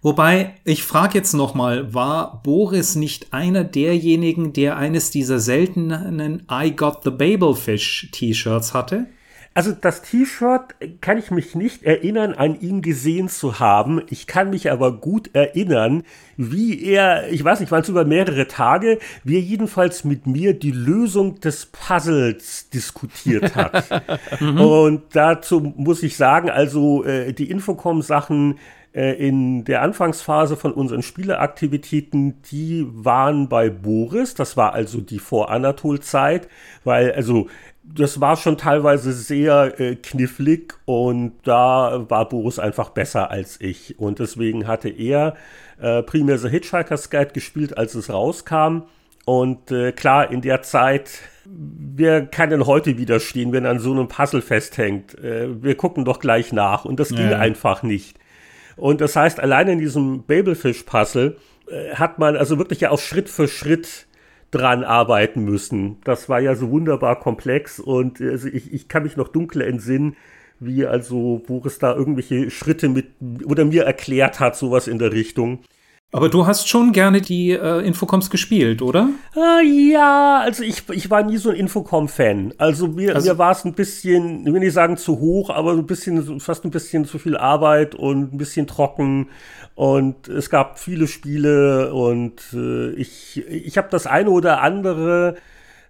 D: Wobei, ich frage jetzt nochmal, war Boris nicht einer derjenigen, der eines dieser seltenen I Got the Babelfish T-Shirts hatte?
B: Also das T-Shirt kann ich mich nicht erinnern, an ihn gesehen zu haben. Ich kann mich aber gut erinnern, wie er, ich weiß nicht, waren es über mehrere Tage, wie er jedenfalls mit mir die Lösung des Puzzles diskutiert hat. *laughs* mhm. Und dazu muss ich sagen, also äh, die Infocom-Sachen äh, in der Anfangsphase von unseren Spieleaktivitäten, die waren bei Boris, das war also die Vor-Anatol-Zeit, weil also das war schon teilweise sehr äh, knifflig und da war Boris einfach besser als ich. Und deswegen hatte er äh, primär The Hitchhiker's Guide gespielt, als es rauskam. Und äh, klar, in der Zeit, wer kann denn heute widerstehen, wenn an so einem Puzzle festhängt? Äh, wir gucken doch gleich nach. Und das ging ja. einfach nicht. Und das heißt, allein in diesem Babelfish-Puzzle äh, hat man also wirklich ja auch Schritt für Schritt dran arbeiten müssen. Das war ja so wunderbar komplex und also ich, ich kann mich noch dunkel entsinnen, wie also Boris da irgendwelche Schritte mit oder mir erklärt hat, sowas in der Richtung.
D: Aber du hast schon gerne die äh, Infocoms gespielt, oder?
B: Äh, ja, also ich, ich war nie so ein Infocom-Fan. Also mir, also, mir war es ein bisschen, ich will nicht sagen zu hoch, aber ein bisschen, fast ein bisschen zu viel Arbeit und ein bisschen trocken. Und es gab viele Spiele und äh, ich, ich habe das eine oder andere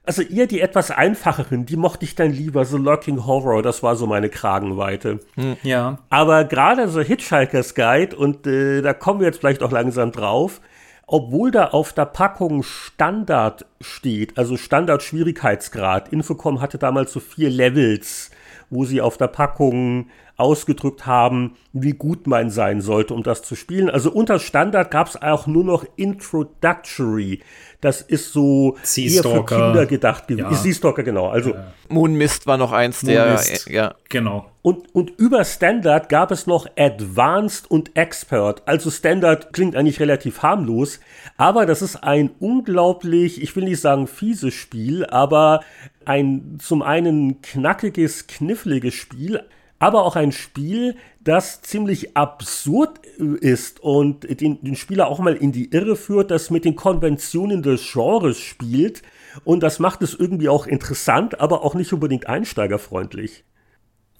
B: also eher die etwas einfacheren, die mochte ich dann lieber, so Lurking Horror, das war so meine Kragenweite.
D: Hm, ja.
B: Aber gerade so Hitchhiker's Guide, und äh, da kommen wir jetzt vielleicht auch langsam drauf, obwohl da auf der Packung Standard steht, also Standard-Schwierigkeitsgrad, Infocom hatte damals so vier Levels, wo sie auf der Packung ausgedrückt haben, wie gut man sein sollte, um das zu spielen. Also unter Standard gab es auch nur noch Introductory. Das ist so eher für Kinder gedacht gewesen. Ja. Sea-Stalker, genau. Also ja.
C: Moonmist war noch eins der, ja.
B: Genau. Und, und über Standard gab es noch Advanced und Expert. Also Standard klingt eigentlich relativ harmlos, aber das ist ein unglaublich, ich will nicht sagen fieses Spiel, aber ein zum einen knackiges, kniffliges Spiel, aber auch ein Spiel, das ziemlich absurd ist und den, den, Spieler auch mal in die Irre führt, das mit den Konventionen des Genres spielt. Und das macht es irgendwie auch interessant, aber auch nicht unbedingt einsteigerfreundlich.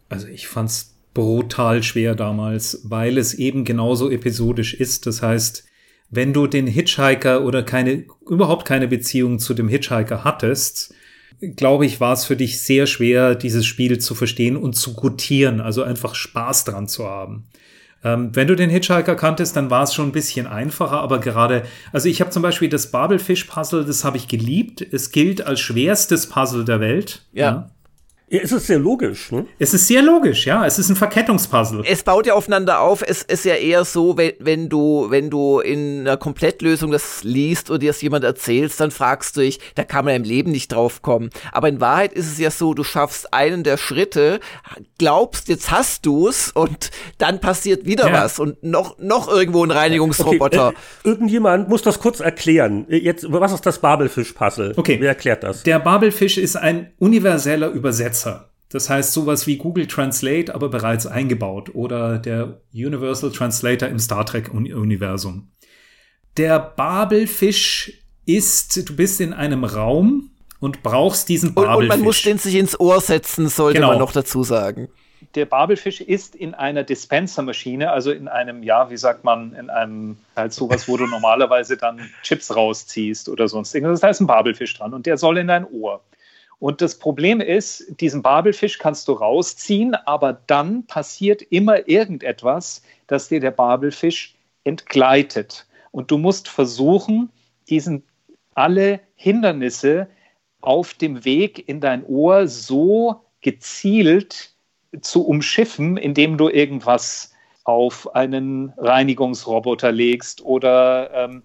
D: Also ich fand es brutal schwer damals, weil es eben genauso episodisch ist. Das heißt, wenn du den Hitchhiker oder keine, überhaupt keine Beziehung zu dem Hitchhiker hattest, glaube ich, war es für dich sehr schwer, dieses Spiel zu verstehen und zu gutieren, also einfach Spaß dran zu haben. Ähm, wenn du den Hitchhiker kanntest, dann war es schon ein bisschen einfacher, aber gerade, also ich habe zum Beispiel das Babelfisch-Puzzle, das habe ich geliebt. Es gilt als schwerstes Puzzle der Welt.
B: Ja. ja. Ja, es ist sehr logisch. Ne?
D: Es ist sehr logisch, ja. Es ist ein Verkettungspuzzle.
C: Es baut ja aufeinander auf. Es ist ja eher so, wenn, wenn du, wenn du in einer Komplettlösung das liest oder dir das jemand erzählst, dann fragst du dich, da kann man im Leben nicht drauf kommen. Aber in Wahrheit ist es ja so, du schaffst einen der Schritte, glaubst, jetzt hast du's und dann passiert wieder ja. was und noch, noch irgendwo ein Reinigungsroboter. Okay,
B: äh, irgendjemand muss das kurz erklären. Jetzt, was ist das Babelfisch-Puzzle?
D: Okay. Wer erklärt das? Der Babelfisch ist ein universeller Übersetzer Übersetzer. Das heißt sowas wie Google Translate, aber bereits eingebaut oder der Universal Translator im Star Trek-Universum. Der Babelfisch ist, du bist in einem Raum und brauchst diesen Babelfisch. Und, und
C: man muss den sich ins Ohr setzen, sollte genau. man noch dazu sagen.
E: Der Babelfisch ist in einer Dispensermaschine, also in einem, ja, wie sagt man, in einem, halt sowas, wo du normalerweise dann Chips rausziehst oder sonst irgendwas. Da ist ein Babelfisch dran und der soll in dein Ohr. Und das Problem ist, diesen Babelfisch kannst du rausziehen, aber dann passiert immer irgendetwas, dass dir der Babelfisch entgleitet. Und du musst versuchen, diesen alle Hindernisse auf dem Weg in dein Ohr so gezielt zu umschiffen, indem du irgendwas auf einen Reinigungsroboter legst oder ähm,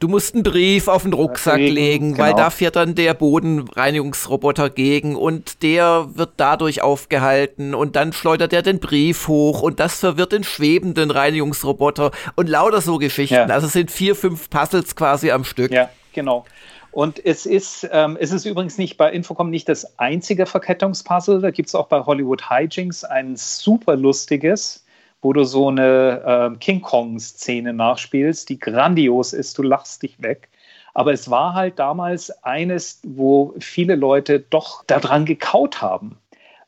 C: Du musst einen Brief auf den Rucksack Deswegen, legen, genau. weil da fährt dann der Bodenreinigungsroboter gegen und der wird dadurch aufgehalten und dann schleudert er den Brief hoch und das verwirrt den schwebenden Reinigungsroboter und lauter so Geschichten. Ja. Also es sind vier, fünf Puzzles quasi am Stück.
E: Ja, genau. Und es ist, ähm, es ist übrigens nicht bei Infocom nicht das einzige Verkettungspuzzle. Da gibt es auch bei Hollywood Hijinks ein super lustiges wo du so eine äh, King Kong-Szene nachspielst, die grandios ist, du lachst dich weg. Aber es war halt damals eines, wo viele Leute doch daran gekaut haben.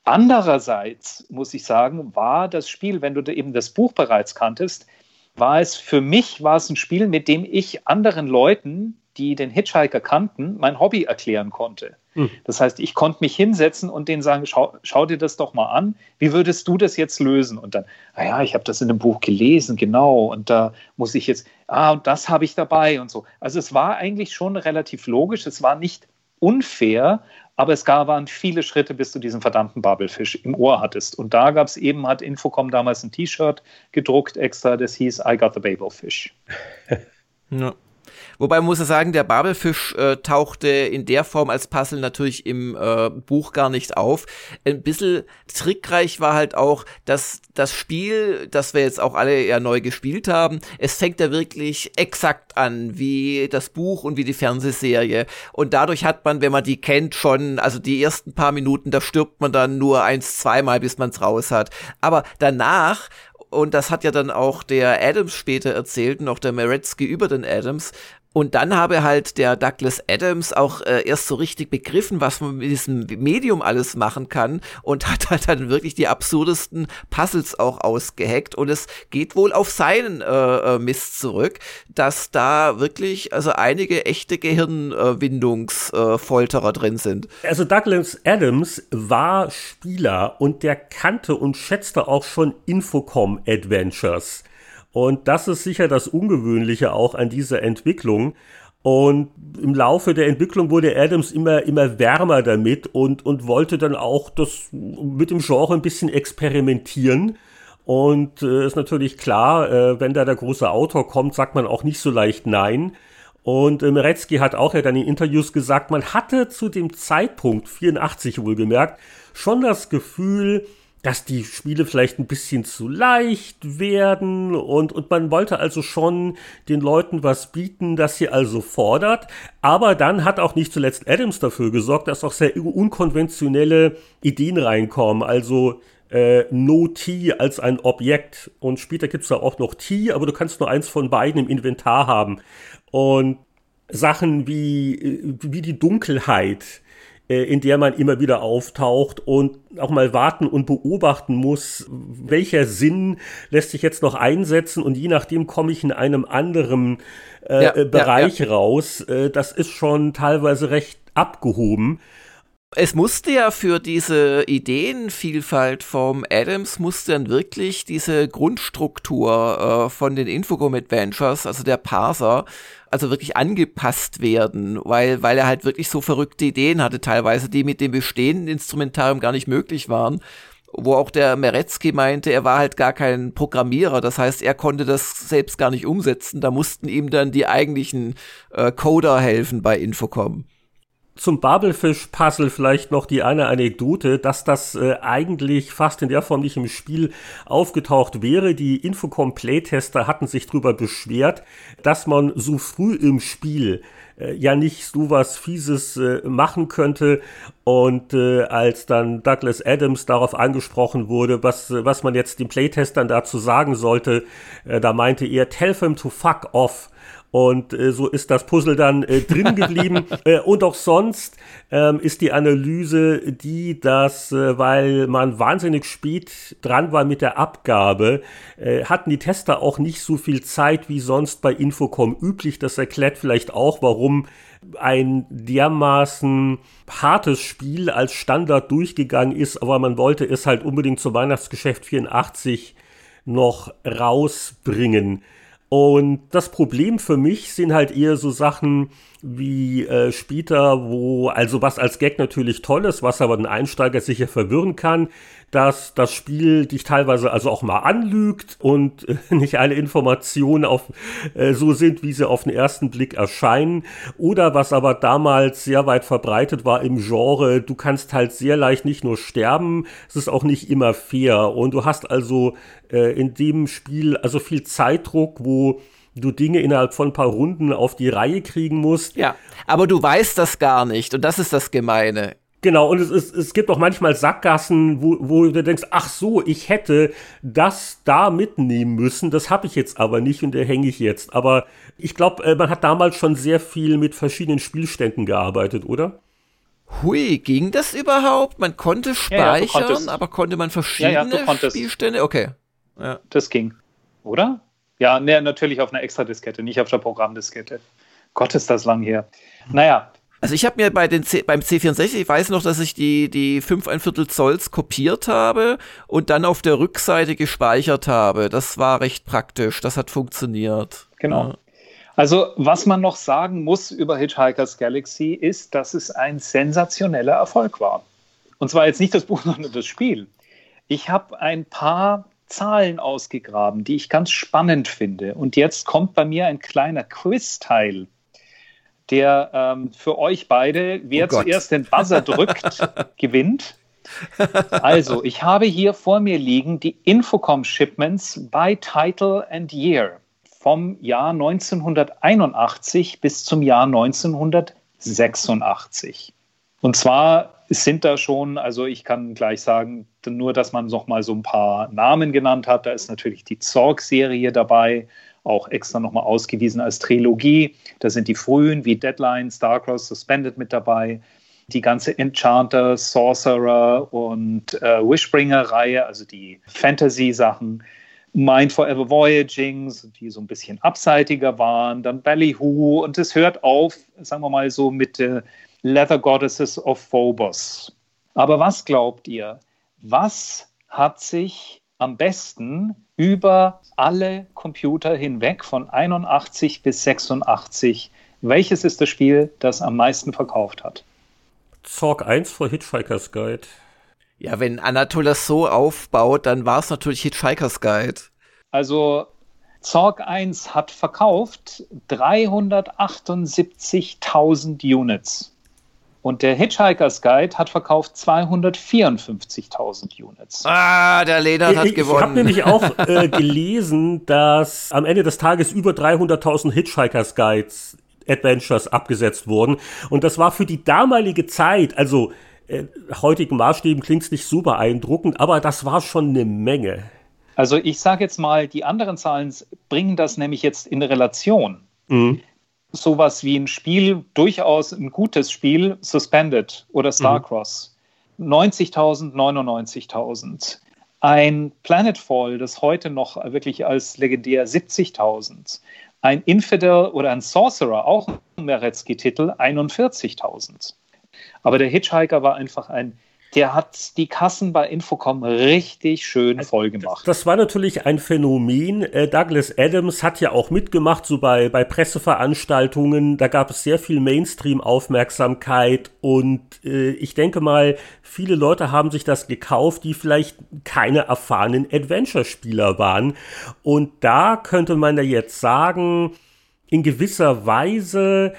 E: Andererseits muss ich sagen, war das Spiel, wenn du eben das Buch bereits kanntest, war es für mich war es ein Spiel, mit dem ich anderen Leuten, die den Hitchhiker kannten, mein Hobby erklären konnte. Hm. Das heißt, ich konnte mich hinsetzen und denen sagen, schau, schau, dir das doch mal an, wie würdest du das jetzt lösen? Und dann, naja, ah ich habe das in einem Buch gelesen, genau, und da muss ich jetzt, ah, und das habe ich dabei und so. Also es war eigentlich schon relativ logisch, es war nicht unfair, aber es gab, waren viele Schritte, bis du diesen verdammten Babelfisch im Ohr hattest. Und da gab es eben, hat Infocom damals ein T-Shirt gedruckt extra, das hieß I got the Babelfish. *laughs*
C: ja. Wobei muss ja sagen, der Babelfisch äh, tauchte in der Form als Puzzle natürlich im äh, Buch gar nicht auf. Ein bisschen trickreich war halt auch, dass das Spiel, das wir jetzt auch alle ja neu gespielt haben, es fängt ja wirklich exakt an, wie das Buch und wie die Fernsehserie. Und dadurch hat man, wenn man die kennt, schon, also die ersten paar Minuten, da stirbt man dann nur eins, zweimal, bis man es raus hat. Aber danach und das hat ja dann auch der Adams später erzählt, noch der Meretzky über den Adams, und dann habe halt der Douglas Adams auch äh, erst so richtig begriffen, was man mit diesem Medium alles machen kann und *laughs* hat halt dann wirklich die absurdesten Puzzles auch ausgeheckt. Und es geht wohl auf seinen äh, äh Mist zurück, dass da wirklich also einige echte Gehirnwindungsfolterer äh, drin sind.
B: Also Douglas Adams war Spieler und der kannte und schätzte auch schon Infocom Adventures. Und das ist sicher das Ungewöhnliche auch an dieser Entwicklung. Und im Laufe der Entwicklung wurde Adams immer, immer wärmer damit und, und wollte dann auch das mit dem Genre ein bisschen experimentieren. Und äh, ist natürlich klar, äh, wenn da der große Autor kommt, sagt man auch nicht so leicht Nein. Und äh, Meretzky hat auch ja dann in Interviews gesagt, man hatte zu dem Zeitpunkt, 84 wohlgemerkt, schon das Gefühl, dass die Spiele vielleicht ein bisschen zu leicht werden und, und man wollte also schon den Leuten was bieten, das sie also fordert. Aber dann hat auch nicht zuletzt Adams dafür gesorgt, dass auch sehr unkonventionelle Ideen reinkommen. Also äh, No T als ein Objekt. Und später gibt's da auch noch T, aber du kannst nur eins von beiden im Inventar haben. Und Sachen wie, äh, wie die Dunkelheit, in der man immer wieder auftaucht und auch mal warten und beobachten muss, welcher Sinn lässt sich jetzt noch einsetzen und je nachdem komme ich in einem anderen äh, ja, Bereich ja, ja. raus. Äh, das ist schon teilweise recht abgehoben.
C: Es musste ja für diese Ideenvielfalt vom Adams musste dann wirklich diese Grundstruktur äh, von den Infocom Adventures, also der Parser, also wirklich angepasst werden, weil, weil er halt wirklich so verrückte Ideen hatte, teilweise, die mit dem bestehenden Instrumentarium gar nicht möglich waren. Wo auch der Meretzky meinte, er war halt gar kein Programmierer, das heißt, er konnte das selbst gar nicht umsetzen. Da mussten ihm dann die eigentlichen äh, Coder helfen bei Infocom
B: zum Babelfisch-Puzzle vielleicht noch die eine Anekdote, dass das äh, eigentlich fast in der Form nicht im Spiel aufgetaucht wäre. Die Infocom-Playtester hatten sich darüber beschwert, dass man so früh im Spiel äh, ja nicht so was Fieses äh, machen könnte. Und äh, als dann Douglas Adams darauf angesprochen wurde, was, was man jetzt den Playtestern dazu sagen sollte, äh, da meinte er, tell them to fuck off. Und äh, so ist das Puzzle dann äh, drin geblieben. *laughs* äh, und auch sonst ähm, ist die Analyse die, dass, äh, weil man wahnsinnig spät dran war mit der Abgabe, äh, hatten die Tester auch nicht so viel Zeit wie sonst bei Infocom üblich. Das erklärt vielleicht auch, warum ein dermaßen hartes Spiel als Standard durchgegangen ist, aber man wollte es halt unbedingt zum Weihnachtsgeschäft 84 noch rausbringen. Und das Problem für mich sind halt eher so Sachen wie äh, später, wo, also was als Gag natürlich toll ist, was aber den Einsteiger sicher verwirren kann, dass das Spiel dich teilweise also auch mal anlügt und äh, *laughs* nicht alle Informationen auf, äh, so sind, wie sie auf den ersten Blick erscheinen. Oder was aber damals sehr weit verbreitet war im Genre, du kannst halt sehr leicht nicht nur sterben, es ist auch nicht immer fair. Und du hast also äh, in dem Spiel also viel Zeitdruck, wo du Dinge innerhalb von ein paar Runden auf die Reihe kriegen musst.
C: Ja, aber du weißt das gar nicht und das ist das Gemeine.
B: Genau, und es, ist, es gibt auch manchmal Sackgassen, wo, wo du denkst, ach so, ich hätte das da mitnehmen müssen, das habe ich jetzt aber nicht und da hänge ich jetzt. Aber ich glaube, äh, man hat damals schon sehr viel mit verschiedenen Spielständen gearbeitet, oder?
C: Hui, ging das überhaupt? Man konnte speichern, ja, ja, aber konnte man verschiedene ja, Spielstände? Okay.
E: Das ging, oder? Ja, ne, natürlich auf einer Extra-Diskette, nicht auf der Programmdiskette. Gott, ist das lang her. Naja,
C: also ich habe mir bei den C beim C64, ich weiß noch, dass ich die, die 5 ein Viertel Zolls kopiert habe und dann auf der Rückseite gespeichert habe. Das war recht praktisch, das hat funktioniert.
E: Genau. Ja. Also was man noch sagen muss über Hitchhiker's Galaxy ist, dass es ein sensationeller Erfolg war. Und zwar jetzt nicht das Buch, *laughs* sondern das Spiel. Ich habe ein paar Zahlen ausgegraben, die ich ganz spannend finde. Und jetzt kommt bei mir ein kleiner Quiz-Teil der ähm, für euch beide, wer oh zuerst den Buzzer drückt, *laughs* gewinnt. Also, ich habe hier vor mir liegen die Infocom-Shipments by Title and Year vom Jahr 1981 bis zum Jahr 1986. Und zwar sind da schon, also ich kann gleich sagen, nur dass man noch mal so ein paar Namen genannt hat. Da ist natürlich die Zorg-Serie dabei, auch extra nochmal ausgewiesen als Trilogie. Da sind die frühen wie Deadline, Starcross, Suspended mit dabei. Die ganze Enchanter, Sorcerer und äh, Wishbringer-Reihe, also die Fantasy-Sachen. Mind Forever Voyaging, die so ein bisschen abseitiger waren, dann Ballyhoo und es hört auf, sagen wir mal so, mit äh, Leather Goddesses of Phobos. Aber was glaubt ihr? Was hat sich am besten über alle Computer hinweg von 81 bis 86 Welches ist das Spiel, das am meisten verkauft hat?
B: Zorg 1 vor Hitchhiker's Guide.
C: Ja, wenn Anatol das so aufbaut, dann war es natürlich Hitchhiker's Guide.
E: Also Zorg 1 hat verkauft 378.000 Units. Und der Hitchhiker's Guide hat verkauft 254.000 Units.
C: Ah, der Lennart hat
B: ich,
C: gewonnen.
B: Ich habe nämlich auch *laughs* äh, gelesen, dass am Ende des Tages über 300.000 Hitchhiker's Guides Adventures abgesetzt wurden. Und das war für die damalige Zeit, also äh, heutigen Maßstäben klingt es nicht so beeindruckend, aber das war schon eine Menge.
E: Also ich sage jetzt mal, die anderen Zahlen bringen das nämlich jetzt in Relation. Mhm. Sowas wie ein Spiel, durchaus ein gutes Spiel, Suspended oder. Starcross, mhm. 90.000, 99.000. Ein Planetfall, das heute noch wirklich als legendär 70.000. Ein Infidel oder ein Sorcerer, auch ein Meretzky-Titel, 41.000. Aber der Hitchhiker war einfach ein der hat die Kassen bei Infocom richtig schön also, voll gemacht.
B: Das, das war natürlich ein Phänomen. Äh, Douglas Adams hat ja auch mitgemacht, so bei, bei Presseveranstaltungen. Da gab es sehr viel Mainstream-Aufmerksamkeit und äh, ich denke mal, viele Leute haben sich das gekauft, die vielleicht keine erfahrenen Adventure-Spieler waren. Und da könnte man ja jetzt sagen, in gewisser Weise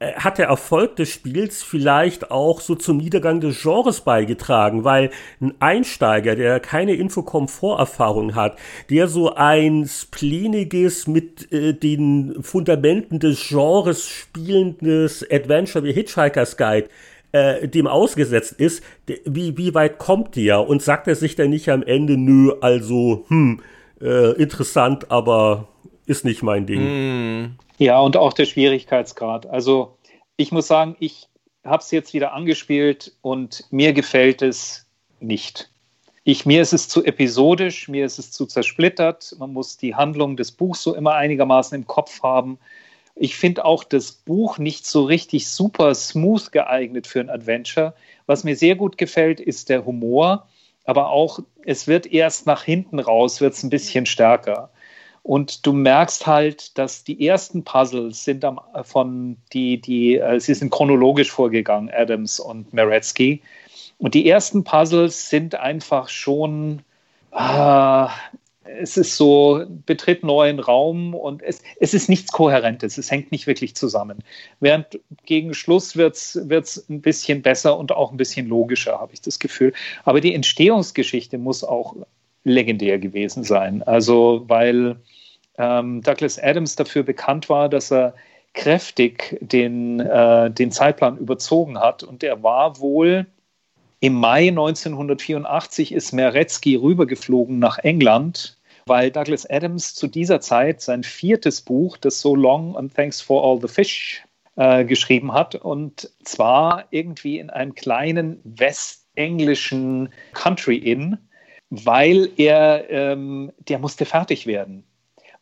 B: hat der Erfolg des Spiels vielleicht auch so zum Niedergang des Genres beigetragen, weil ein Einsteiger, der keine Infocom-Vorerfahrung hat, der so ein spleeniges, mit äh, den Fundamenten des Genres spielendes Adventure wie Hitchhiker's Guide äh, dem ausgesetzt ist, wie, wie weit kommt der? Und sagt er sich dann nicht am Ende, nö, also, hm, äh, interessant, aber ist nicht mein Ding.
E: Mm. Ja, und auch der Schwierigkeitsgrad. Also ich muss sagen, ich habe es jetzt wieder angespielt und mir gefällt es nicht. Ich, mir ist es zu episodisch, mir ist es zu zersplittert. Man muss die Handlung des Buchs so immer einigermaßen im Kopf haben. Ich finde auch das Buch nicht so richtig super smooth geeignet für ein Adventure. Was mir sehr gut gefällt, ist der Humor, aber auch es wird erst nach hinten raus, wird es ein bisschen stärker. Und du merkst halt, dass die ersten Puzzles sind am, von die, die, äh, sie sind chronologisch vorgegangen, Adams und Meretzky. Und die ersten Puzzles sind einfach schon, äh, es ist so, betritt neuen Raum und es, es ist nichts Kohärentes, es hängt nicht wirklich zusammen. Während gegen Schluss wird es ein bisschen besser und auch ein bisschen logischer, habe ich das Gefühl. Aber die Entstehungsgeschichte muss auch legendär gewesen sein. Also, weil ähm, Douglas Adams dafür bekannt war, dass er kräftig den, äh, den Zeitplan überzogen hat. Und er war wohl im Mai 1984 ist Meretzky rübergeflogen nach England, weil Douglas Adams zu dieser Zeit sein viertes Buch, das So Long and Thanks for All the Fish, äh, geschrieben hat. Und zwar irgendwie in einem kleinen westenglischen Country Inn, weil er, ähm, der musste fertig werden.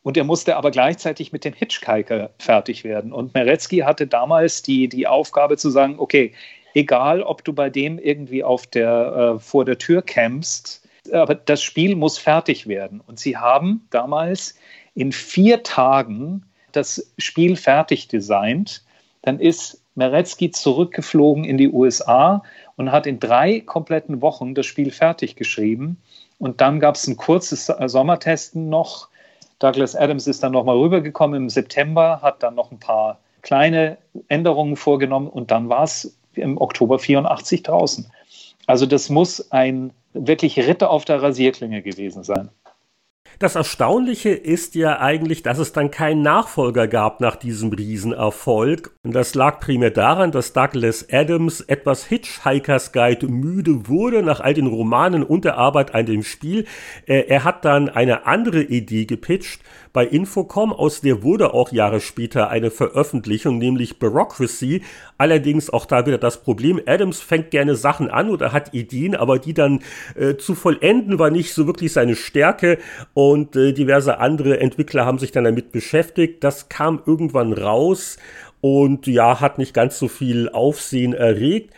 E: Und er musste aber gleichzeitig mit dem Hitchhiker fertig werden. Und Meretzky hatte damals die, die Aufgabe zu sagen, okay, egal ob du bei dem irgendwie auf der, äh, vor der Tür campst, aber das Spiel muss fertig werden. Und sie haben damals in vier Tagen das Spiel fertig designt. Dann ist Meretzky zurückgeflogen in die USA und hat in drei kompletten Wochen das Spiel fertig geschrieben. Und dann gab es ein kurzes Sommertesten noch Douglas Adams ist dann nochmal rübergekommen im September, hat dann noch ein paar kleine Änderungen vorgenommen und dann war es im Oktober 84 draußen. Also das muss ein wirklich Ritter auf der Rasierklinge gewesen sein.
B: Das Erstaunliche ist ja eigentlich, dass es dann keinen Nachfolger gab nach diesem Riesenerfolg. Und das lag primär daran, dass Douglas Adams etwas Hitchhiker's Guide müde wurde nach all den Romanen und der Arbeit an dem Spiel. Er hat dann eine andere Idee gepitcht bei Infocom, aus der wurde auch Jahre später eine Veröffentlichung, nämlich Bureaucracy. Allerdings auch da wieder das Problem, Adams fängt gerne Sachen an oder hat Ideen, aber die dann äh, zu vollenden war nicht so wirklich seine Stärke und äh, diverse andere Entwickler haben sich dann damit beschäftigt. Das kam irgendwann raus und ja, hat nicht ganz so viel Aufsehen erregt.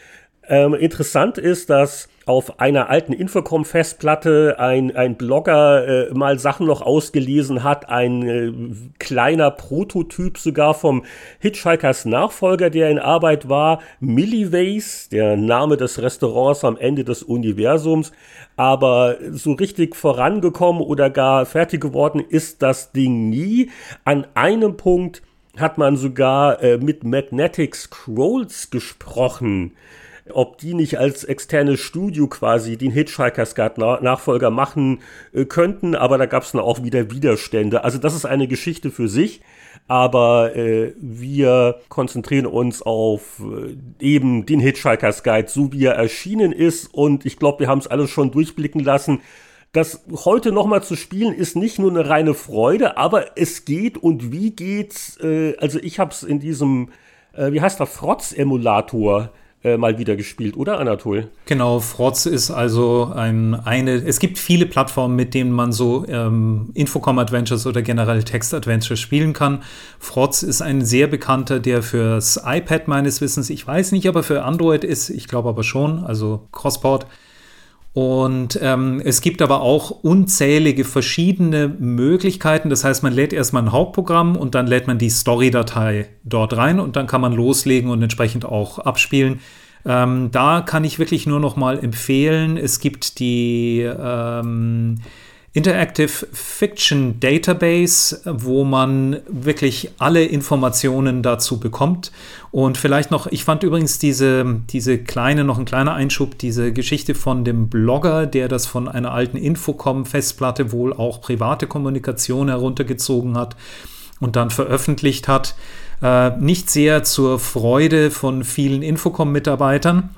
B: Ähm, interessant ist, dass auf einer alten Infocom-Festplatte ein, ein Blogger äh, mal Sachen noch ausgelesen hat, ein äh, kleiner Prototyp sogar vom Hitchhikers Nachfolger, der in Arbeit war, Milliways, der Name des Restaurants am Ende des Universums, aber so richtig vorangekommen oder gar fertig geworden ist das Ding nie. An einem Punkt hat man sogar äh, mit Magnetic Scrolls gesprochen ob die nicht als externes Studio quasi den Hitchhiker's Guide Nachfolger machen äh, könnten, aber da gab es dann auch wieder Widerstände. Also das ist eine Geschichte für sich, aber äh, wir konzentrieren uns auf äh, eben den Hitchhiker's Guide, so wie er erschienen ist und ich glaube, wir haben es alles schon durchblicken lassen. Das heute nochmal zu spielen ist nicht nur eine reine Freude, aber es geht und wie geht's? Äh, also ich habe es in diesem, äh, wie heißt der, Frotz-Emulator äh, mal wieder gespielt, oder Anatol?
D: Genau, Frotz ist also ein, eine, es gibt viele Plattformen, mit denen man so ähm, Infocom-Adventures oder generell Text-Adventures spielen kann. Frotz ist ein sehr bekannter, der fürs iPad meines Wissens, ich weiß nicht, aber für Android ist, ich glaube aber schon, also Crossport. Und ähm, es gibt aber auch unzählige verschiedene Möglichkeiten. Das heißt, man lädt erstmal ein Hauptprogramm und dann lädt man die Story-Datei dort rein und dann kann man loslegen und entsprechend auch abspielen. Ähm, da kann ich wirklich nur noch mal empfehlen, es gibt die ähm, Interactive Fiction Database, wo man wirklich alle Informationen dazu bekommt. Und vielleicht noch, ich fand übrigens diese, diese kleine, noch ein kleiner Einschub, diese Geschichte von dem Blogger, der das von einer alten Infocom-Festplatte wohl auch private Kommunikation heruntergezogen hat und dann veröffentlicht hat. Äh, nicht sehr zur Freude von vielen Infocom-Mitarbeitern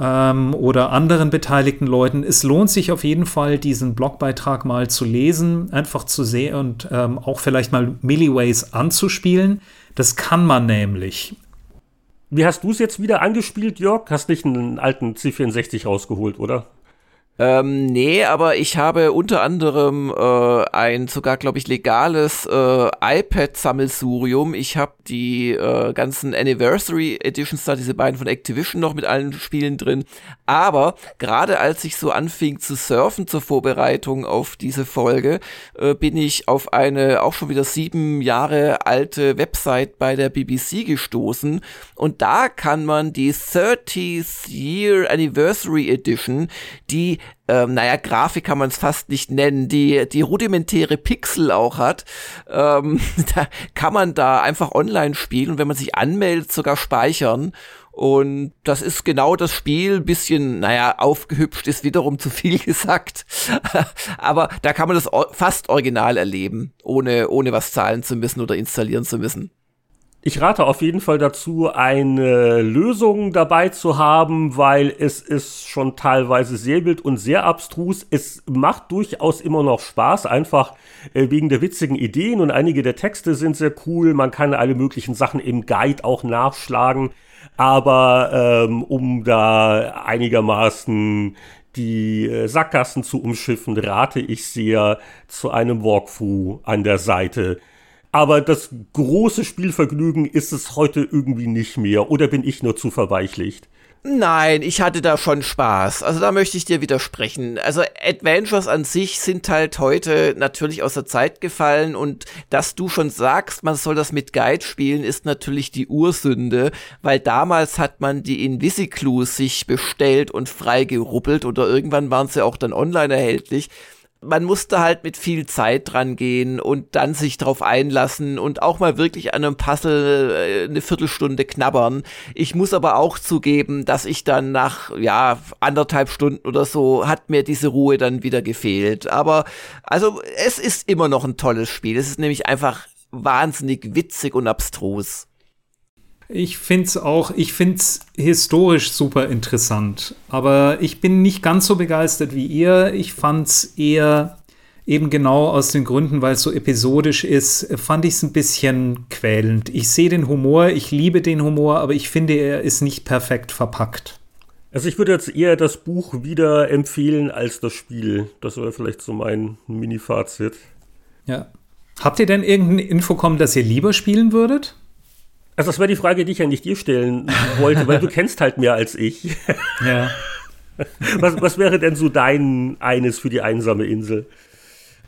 D: ähm, oder anderen beteiligten Leuten. Es lohnt sich auf jeden Fall, diesen Blogbeitrag mal zu lesen, einfach zu sehen und ähm, auch vielleicht mal Milliways anzuspielen. Das kann man nämlich.
B: Wie hast du es jetzt wieder angespielt, Jörg? Hast nicht einen alten C64 rausgeholt, oder?
C: Ähm, nee, aber ich habe unter anderem äh, ein sogar, glaube ich, legales äh, iPad-Sammelsurium. Ich habe die äh, ganzen Anniversary Editions da, diese beiden von Activision noch mit allen Spielen drin. Aber gerade als ich so anfing zu surfen zur Vorbereitung auf diese Folge, äh, bin ich auf eine auch schon wieder sieben Jahre alte Website bei der BBC gestoßen. Und da kann man die 30th Year Anniversary Edition, die ähm, naja, Grafik kann man es fast nicht nennen, die, die rudimentäre Pixel auch hat, ähm, *laughs* da kann man da einfach online spielen und wenn man sich anmeldet, sogar speichern. Und das ist genau das Spiel, bisschen, naja, aufgehübscht ist wiederum zu viel *laughs* gesagt. Aber da kann man das fast original erleben, ohne, ohne was zahlen zu müssen oder installieren zu müssen.
B: Ich rate auf jeden Fall dazu, eine Lösung dabei zu haben, weil es ist schon teilweise sehr wild und sehr abstrus. Es macht durchaus immer noch Spaß, einfach äh, wegen der witzigen Ideen und einige der Texte sind sehr cool. Man kann alle möglichen Sachen im Guide auch nachschlagen. Aber ähm, um da einigermaßen die äh, Sackgassen zu umschiffen, rate ich sehr zu einem Walkthrough an der Seite aber das große Spielvergnügen ist es heute irgendwie nicht mehr. Oder bin ich nur zu verweichlicht?
C: Nein, ich hatte da schon Spaß. Also da möchte ich dir widersprechen. Also Adventures an sich sind halt heute natürlich aus der Zeit gefallen und dass du schon sagst, man soll das mit Guide spielen, ist natürlich die Ursünde, weil damals hat man die Invisiclues sich bestellt und freigeruppelt oder irgendwann waren sie auch dann online erhältlich man musste halt mit viel Zeit dran gehen und dann sich drauf einlassen und auch mal wirklich an einem Puzzle äh, eine Viertelstunde knabbern. Ich muss aber auch zugeben, dass ich dann nach, ja, anderthalb Stunden oder so hat mir diese Ruhe dann wieder gefehlt. Aber, also, es ist immer noch ein tolles Spiel. Es ist nämlich einfach wahnsinnig witzig und abstrus.
D: Ich finde es auch, ich finde es historisch super interessant. Aber ich bin nicht ganz so begeistert wie ihr. Ich fand es eher eben genau aus den Gründen, weil es so episodisch ist, fand ich es ein bisschen quälend. Ich sehe den Humor, ich liebe den Humor, aber ich finde, er ist nicht perfekt verpackt.
B: Also ich würde jetzt eher das Buch wieder empfehlen als das Spiel. Das wäre vielleicht so mein Mini-Fazit.
D: Ja. Habt ihr denn irgendein Infocom, das ihr lieber spielen würdet?
B: Also das wäre die Frage, die ich eigentlich dir stellen wollte, weil du *laughs* kennst halt mehr als ich.
D: Ja. *laughs*
B: was, was wäre denn so dein eines für die einsame Insel?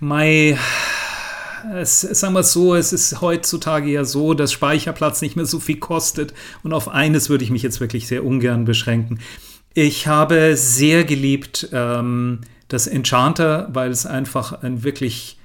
D: Mai, es, sagen wir es so, es ist heutzutage ja so, dass Speicherplatz nicht mehr so viel kostet. Und auf eines würde ich mich jetzt wirklich sehr ungern beschränken. Ich habe sehr geliebt ähm, das Enchanter, weil es einfach ein wirklich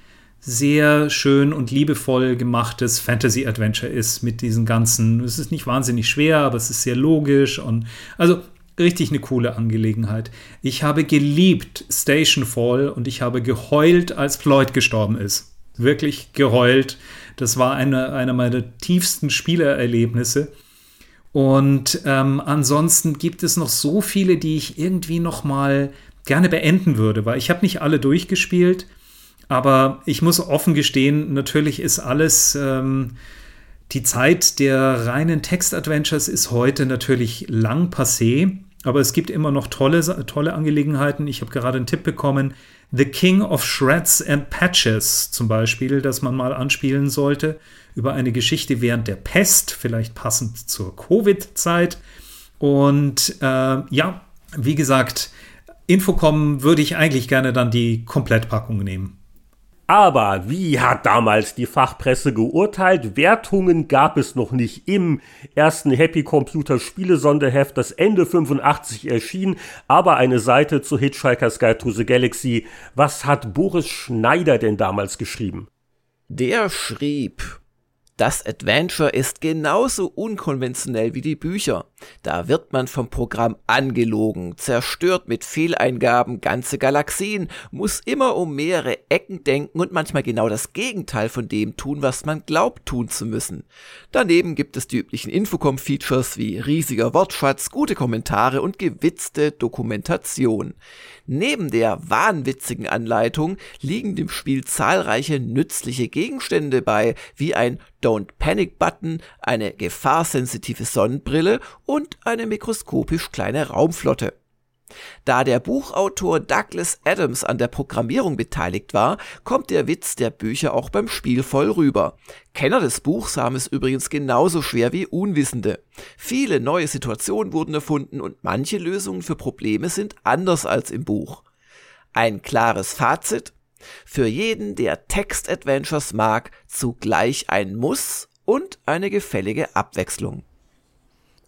D: sehr schön und liebevoll gemachtes Fantasy-Adventure ist mit diesen ganzen, es ist nicht wahnsinnig schwer, aber es ist sehr logisch und also richtig eine coole Angelegenheit. Ich habe geliebt Station Fall und ich habe geheult, als Floyd gestorben ist. Wirklich geheult. Das war eine, einer meiner tiefsten Spielererlebnisse. Und ähm, ansonsten gibt es noch so viele, die ich irgendwie noch mal gerne beenden würde, weil ich habe nicht alle durchgespielt. Aber ich muss offen gestehen, natürlich ist alles, ähm, die Zeit der reinen Text-Adventures ist heute natürlich lang passé. Aber es gibt immer noch tolle, tolle Angelegenheiten. Ich habe gerade einen Tipp bekommen. The King of Shreds and Patches zum Beispiel, das man mal anspielen sollte, über eine Geschichte während der Pest, vielleicht passend zur Covid-Zeit. Und äh, ja, wie gesagt, Infocom würde ich eigentlich gerne dann die Komplettpackung nehmen.
B: Aber wie hat damals die Fachpresse geurteilt? Wertungen gab es noch nicht im ersten Happy Computer Spiele Sonderheft, das Ende 85 erschien, aber eine Seite zu Hitchhiker's Guide to the Galaxy. Was hat Boris Schneider denn damals geschrieben?
C: Der schrieb, das Adventure ist genauso unkonventionell wie die Bücher. Da wird man vom Programm angelogen, zerstört mit Fehleingaben ganze Galaxien, muss immer um mehrere Ecken denken und manchmal genau das Gegenteil von dem tun, was man glaubt tun zu müssen. Daneben gibt es die üblichen Infocom-Features wie riesiger Wortschatz, gute Kommentare und gewitzte Dokumentation. Neben der wahnwitzigen Anleitung liegen dem Spiel zahlreiche nützliche Gegenstände bei, wie ein Don't Panic Button, eine gefahrsensitive Sonnenbrille und eine mikroskopisch kleine Raumflotte. Da der Buchautor Douglas Adams an der Programmierung beteiligt war, kommt der Witz der Bücher auch beim Spiel voll rüber. Kenner des Buchs haben es übrigens genauso schwer wie Unwissende. Viele neue Situationen wurden erfunden und manche Lösungen für Probleme sind anders als im Buch. Ein klares Fazit. Für jeden, der Text-Adventures mag, zugleich ein Muss und eine gefällige Abwechslung.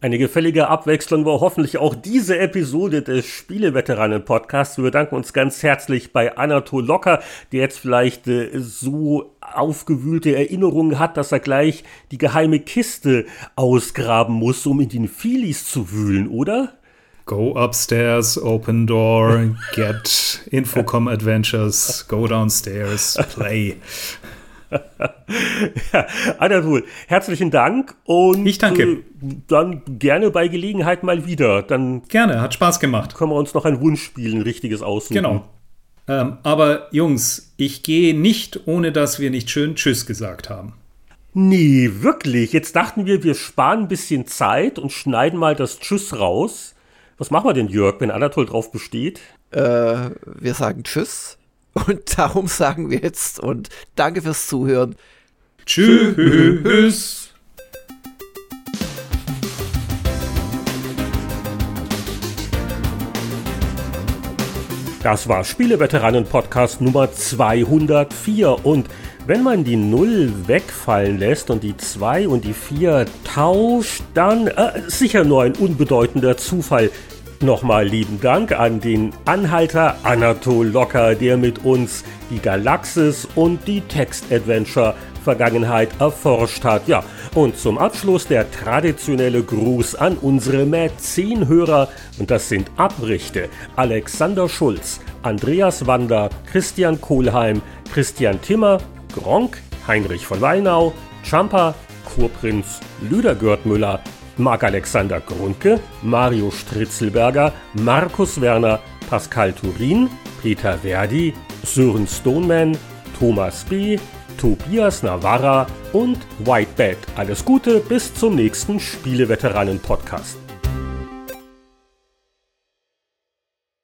B: Eine gefällige Abwechslung war hoffentlich auch diese Episode des Spieleveteranen-Podcasts. Wir bedanken uns ganz herzlich bei Anatol Locker, der jetzt vielleicht äh, so aufgewühlte Erinnerungen hat, dass er gleich die geheime Kiste ausgraben muss, um in den Filis zu wühlen, oder?
D: Go upstairs, open door, get Infocom Adventures, go downstairs, play. *laughs*
B: ja, Anatol, herzlichen Dank und
D: ich danke. Äh,
B: dann gerne bei Gelegenheit mal wieder. Dann
D: gerne, hat Spaß gemacht.
B: Können wir uns noch ein Wunschspiel, ein richtiges aussuchen.
D: Genau. Ähm, aber Jungs, ich gehe nicht, ohne dass wir nicht schön Tschüss gesagt haben.
B: Nee, wirklich. Jetzt dachten wir, wir sparen ein bisschen Zeit und schneiden mal das Tschüss raus. Was machen wir denn, Jörg, wenn Anatol drauf besteht?
C: Äh, wir sagen Tschüss. Und *laughs* darum sagen wir jetzt und danke fürs Zuhören.
D: Tschüss.
B: Das war Spieleveteranen-Podcast Nummer 204 und wenn man die 0 wegfallen lässt und die 2 und die 4 tauscht, dann äh, sicher nur ein unbedeutender Zufall. Nochmal lieben Dank an den Anhalter Anatol Locker, der mit uns die Galaxis und die Text-Adventure Vergangenheit erforscht hat. Ja, und zum Abschluss der traditionelle Gruß an unsere Mäzenhörer. Und das sind Abrichte Alexander Schulz, Andreas Wander, Christian Kohlheim, Christian Timmer, Gronk, Heinrich von Weinau, Champa, Kurprinz, Lüder Görtmüller, Marc-Alexander Grundke, Mario Stritzelberger, Markus Werner, Pascal Turin, Peter Verdi, Sören Stoneman, Thomas B., Tobias Navarra und Whitebed. Alles Gute, bis zum nächsten Spieleveteranen-Podcast.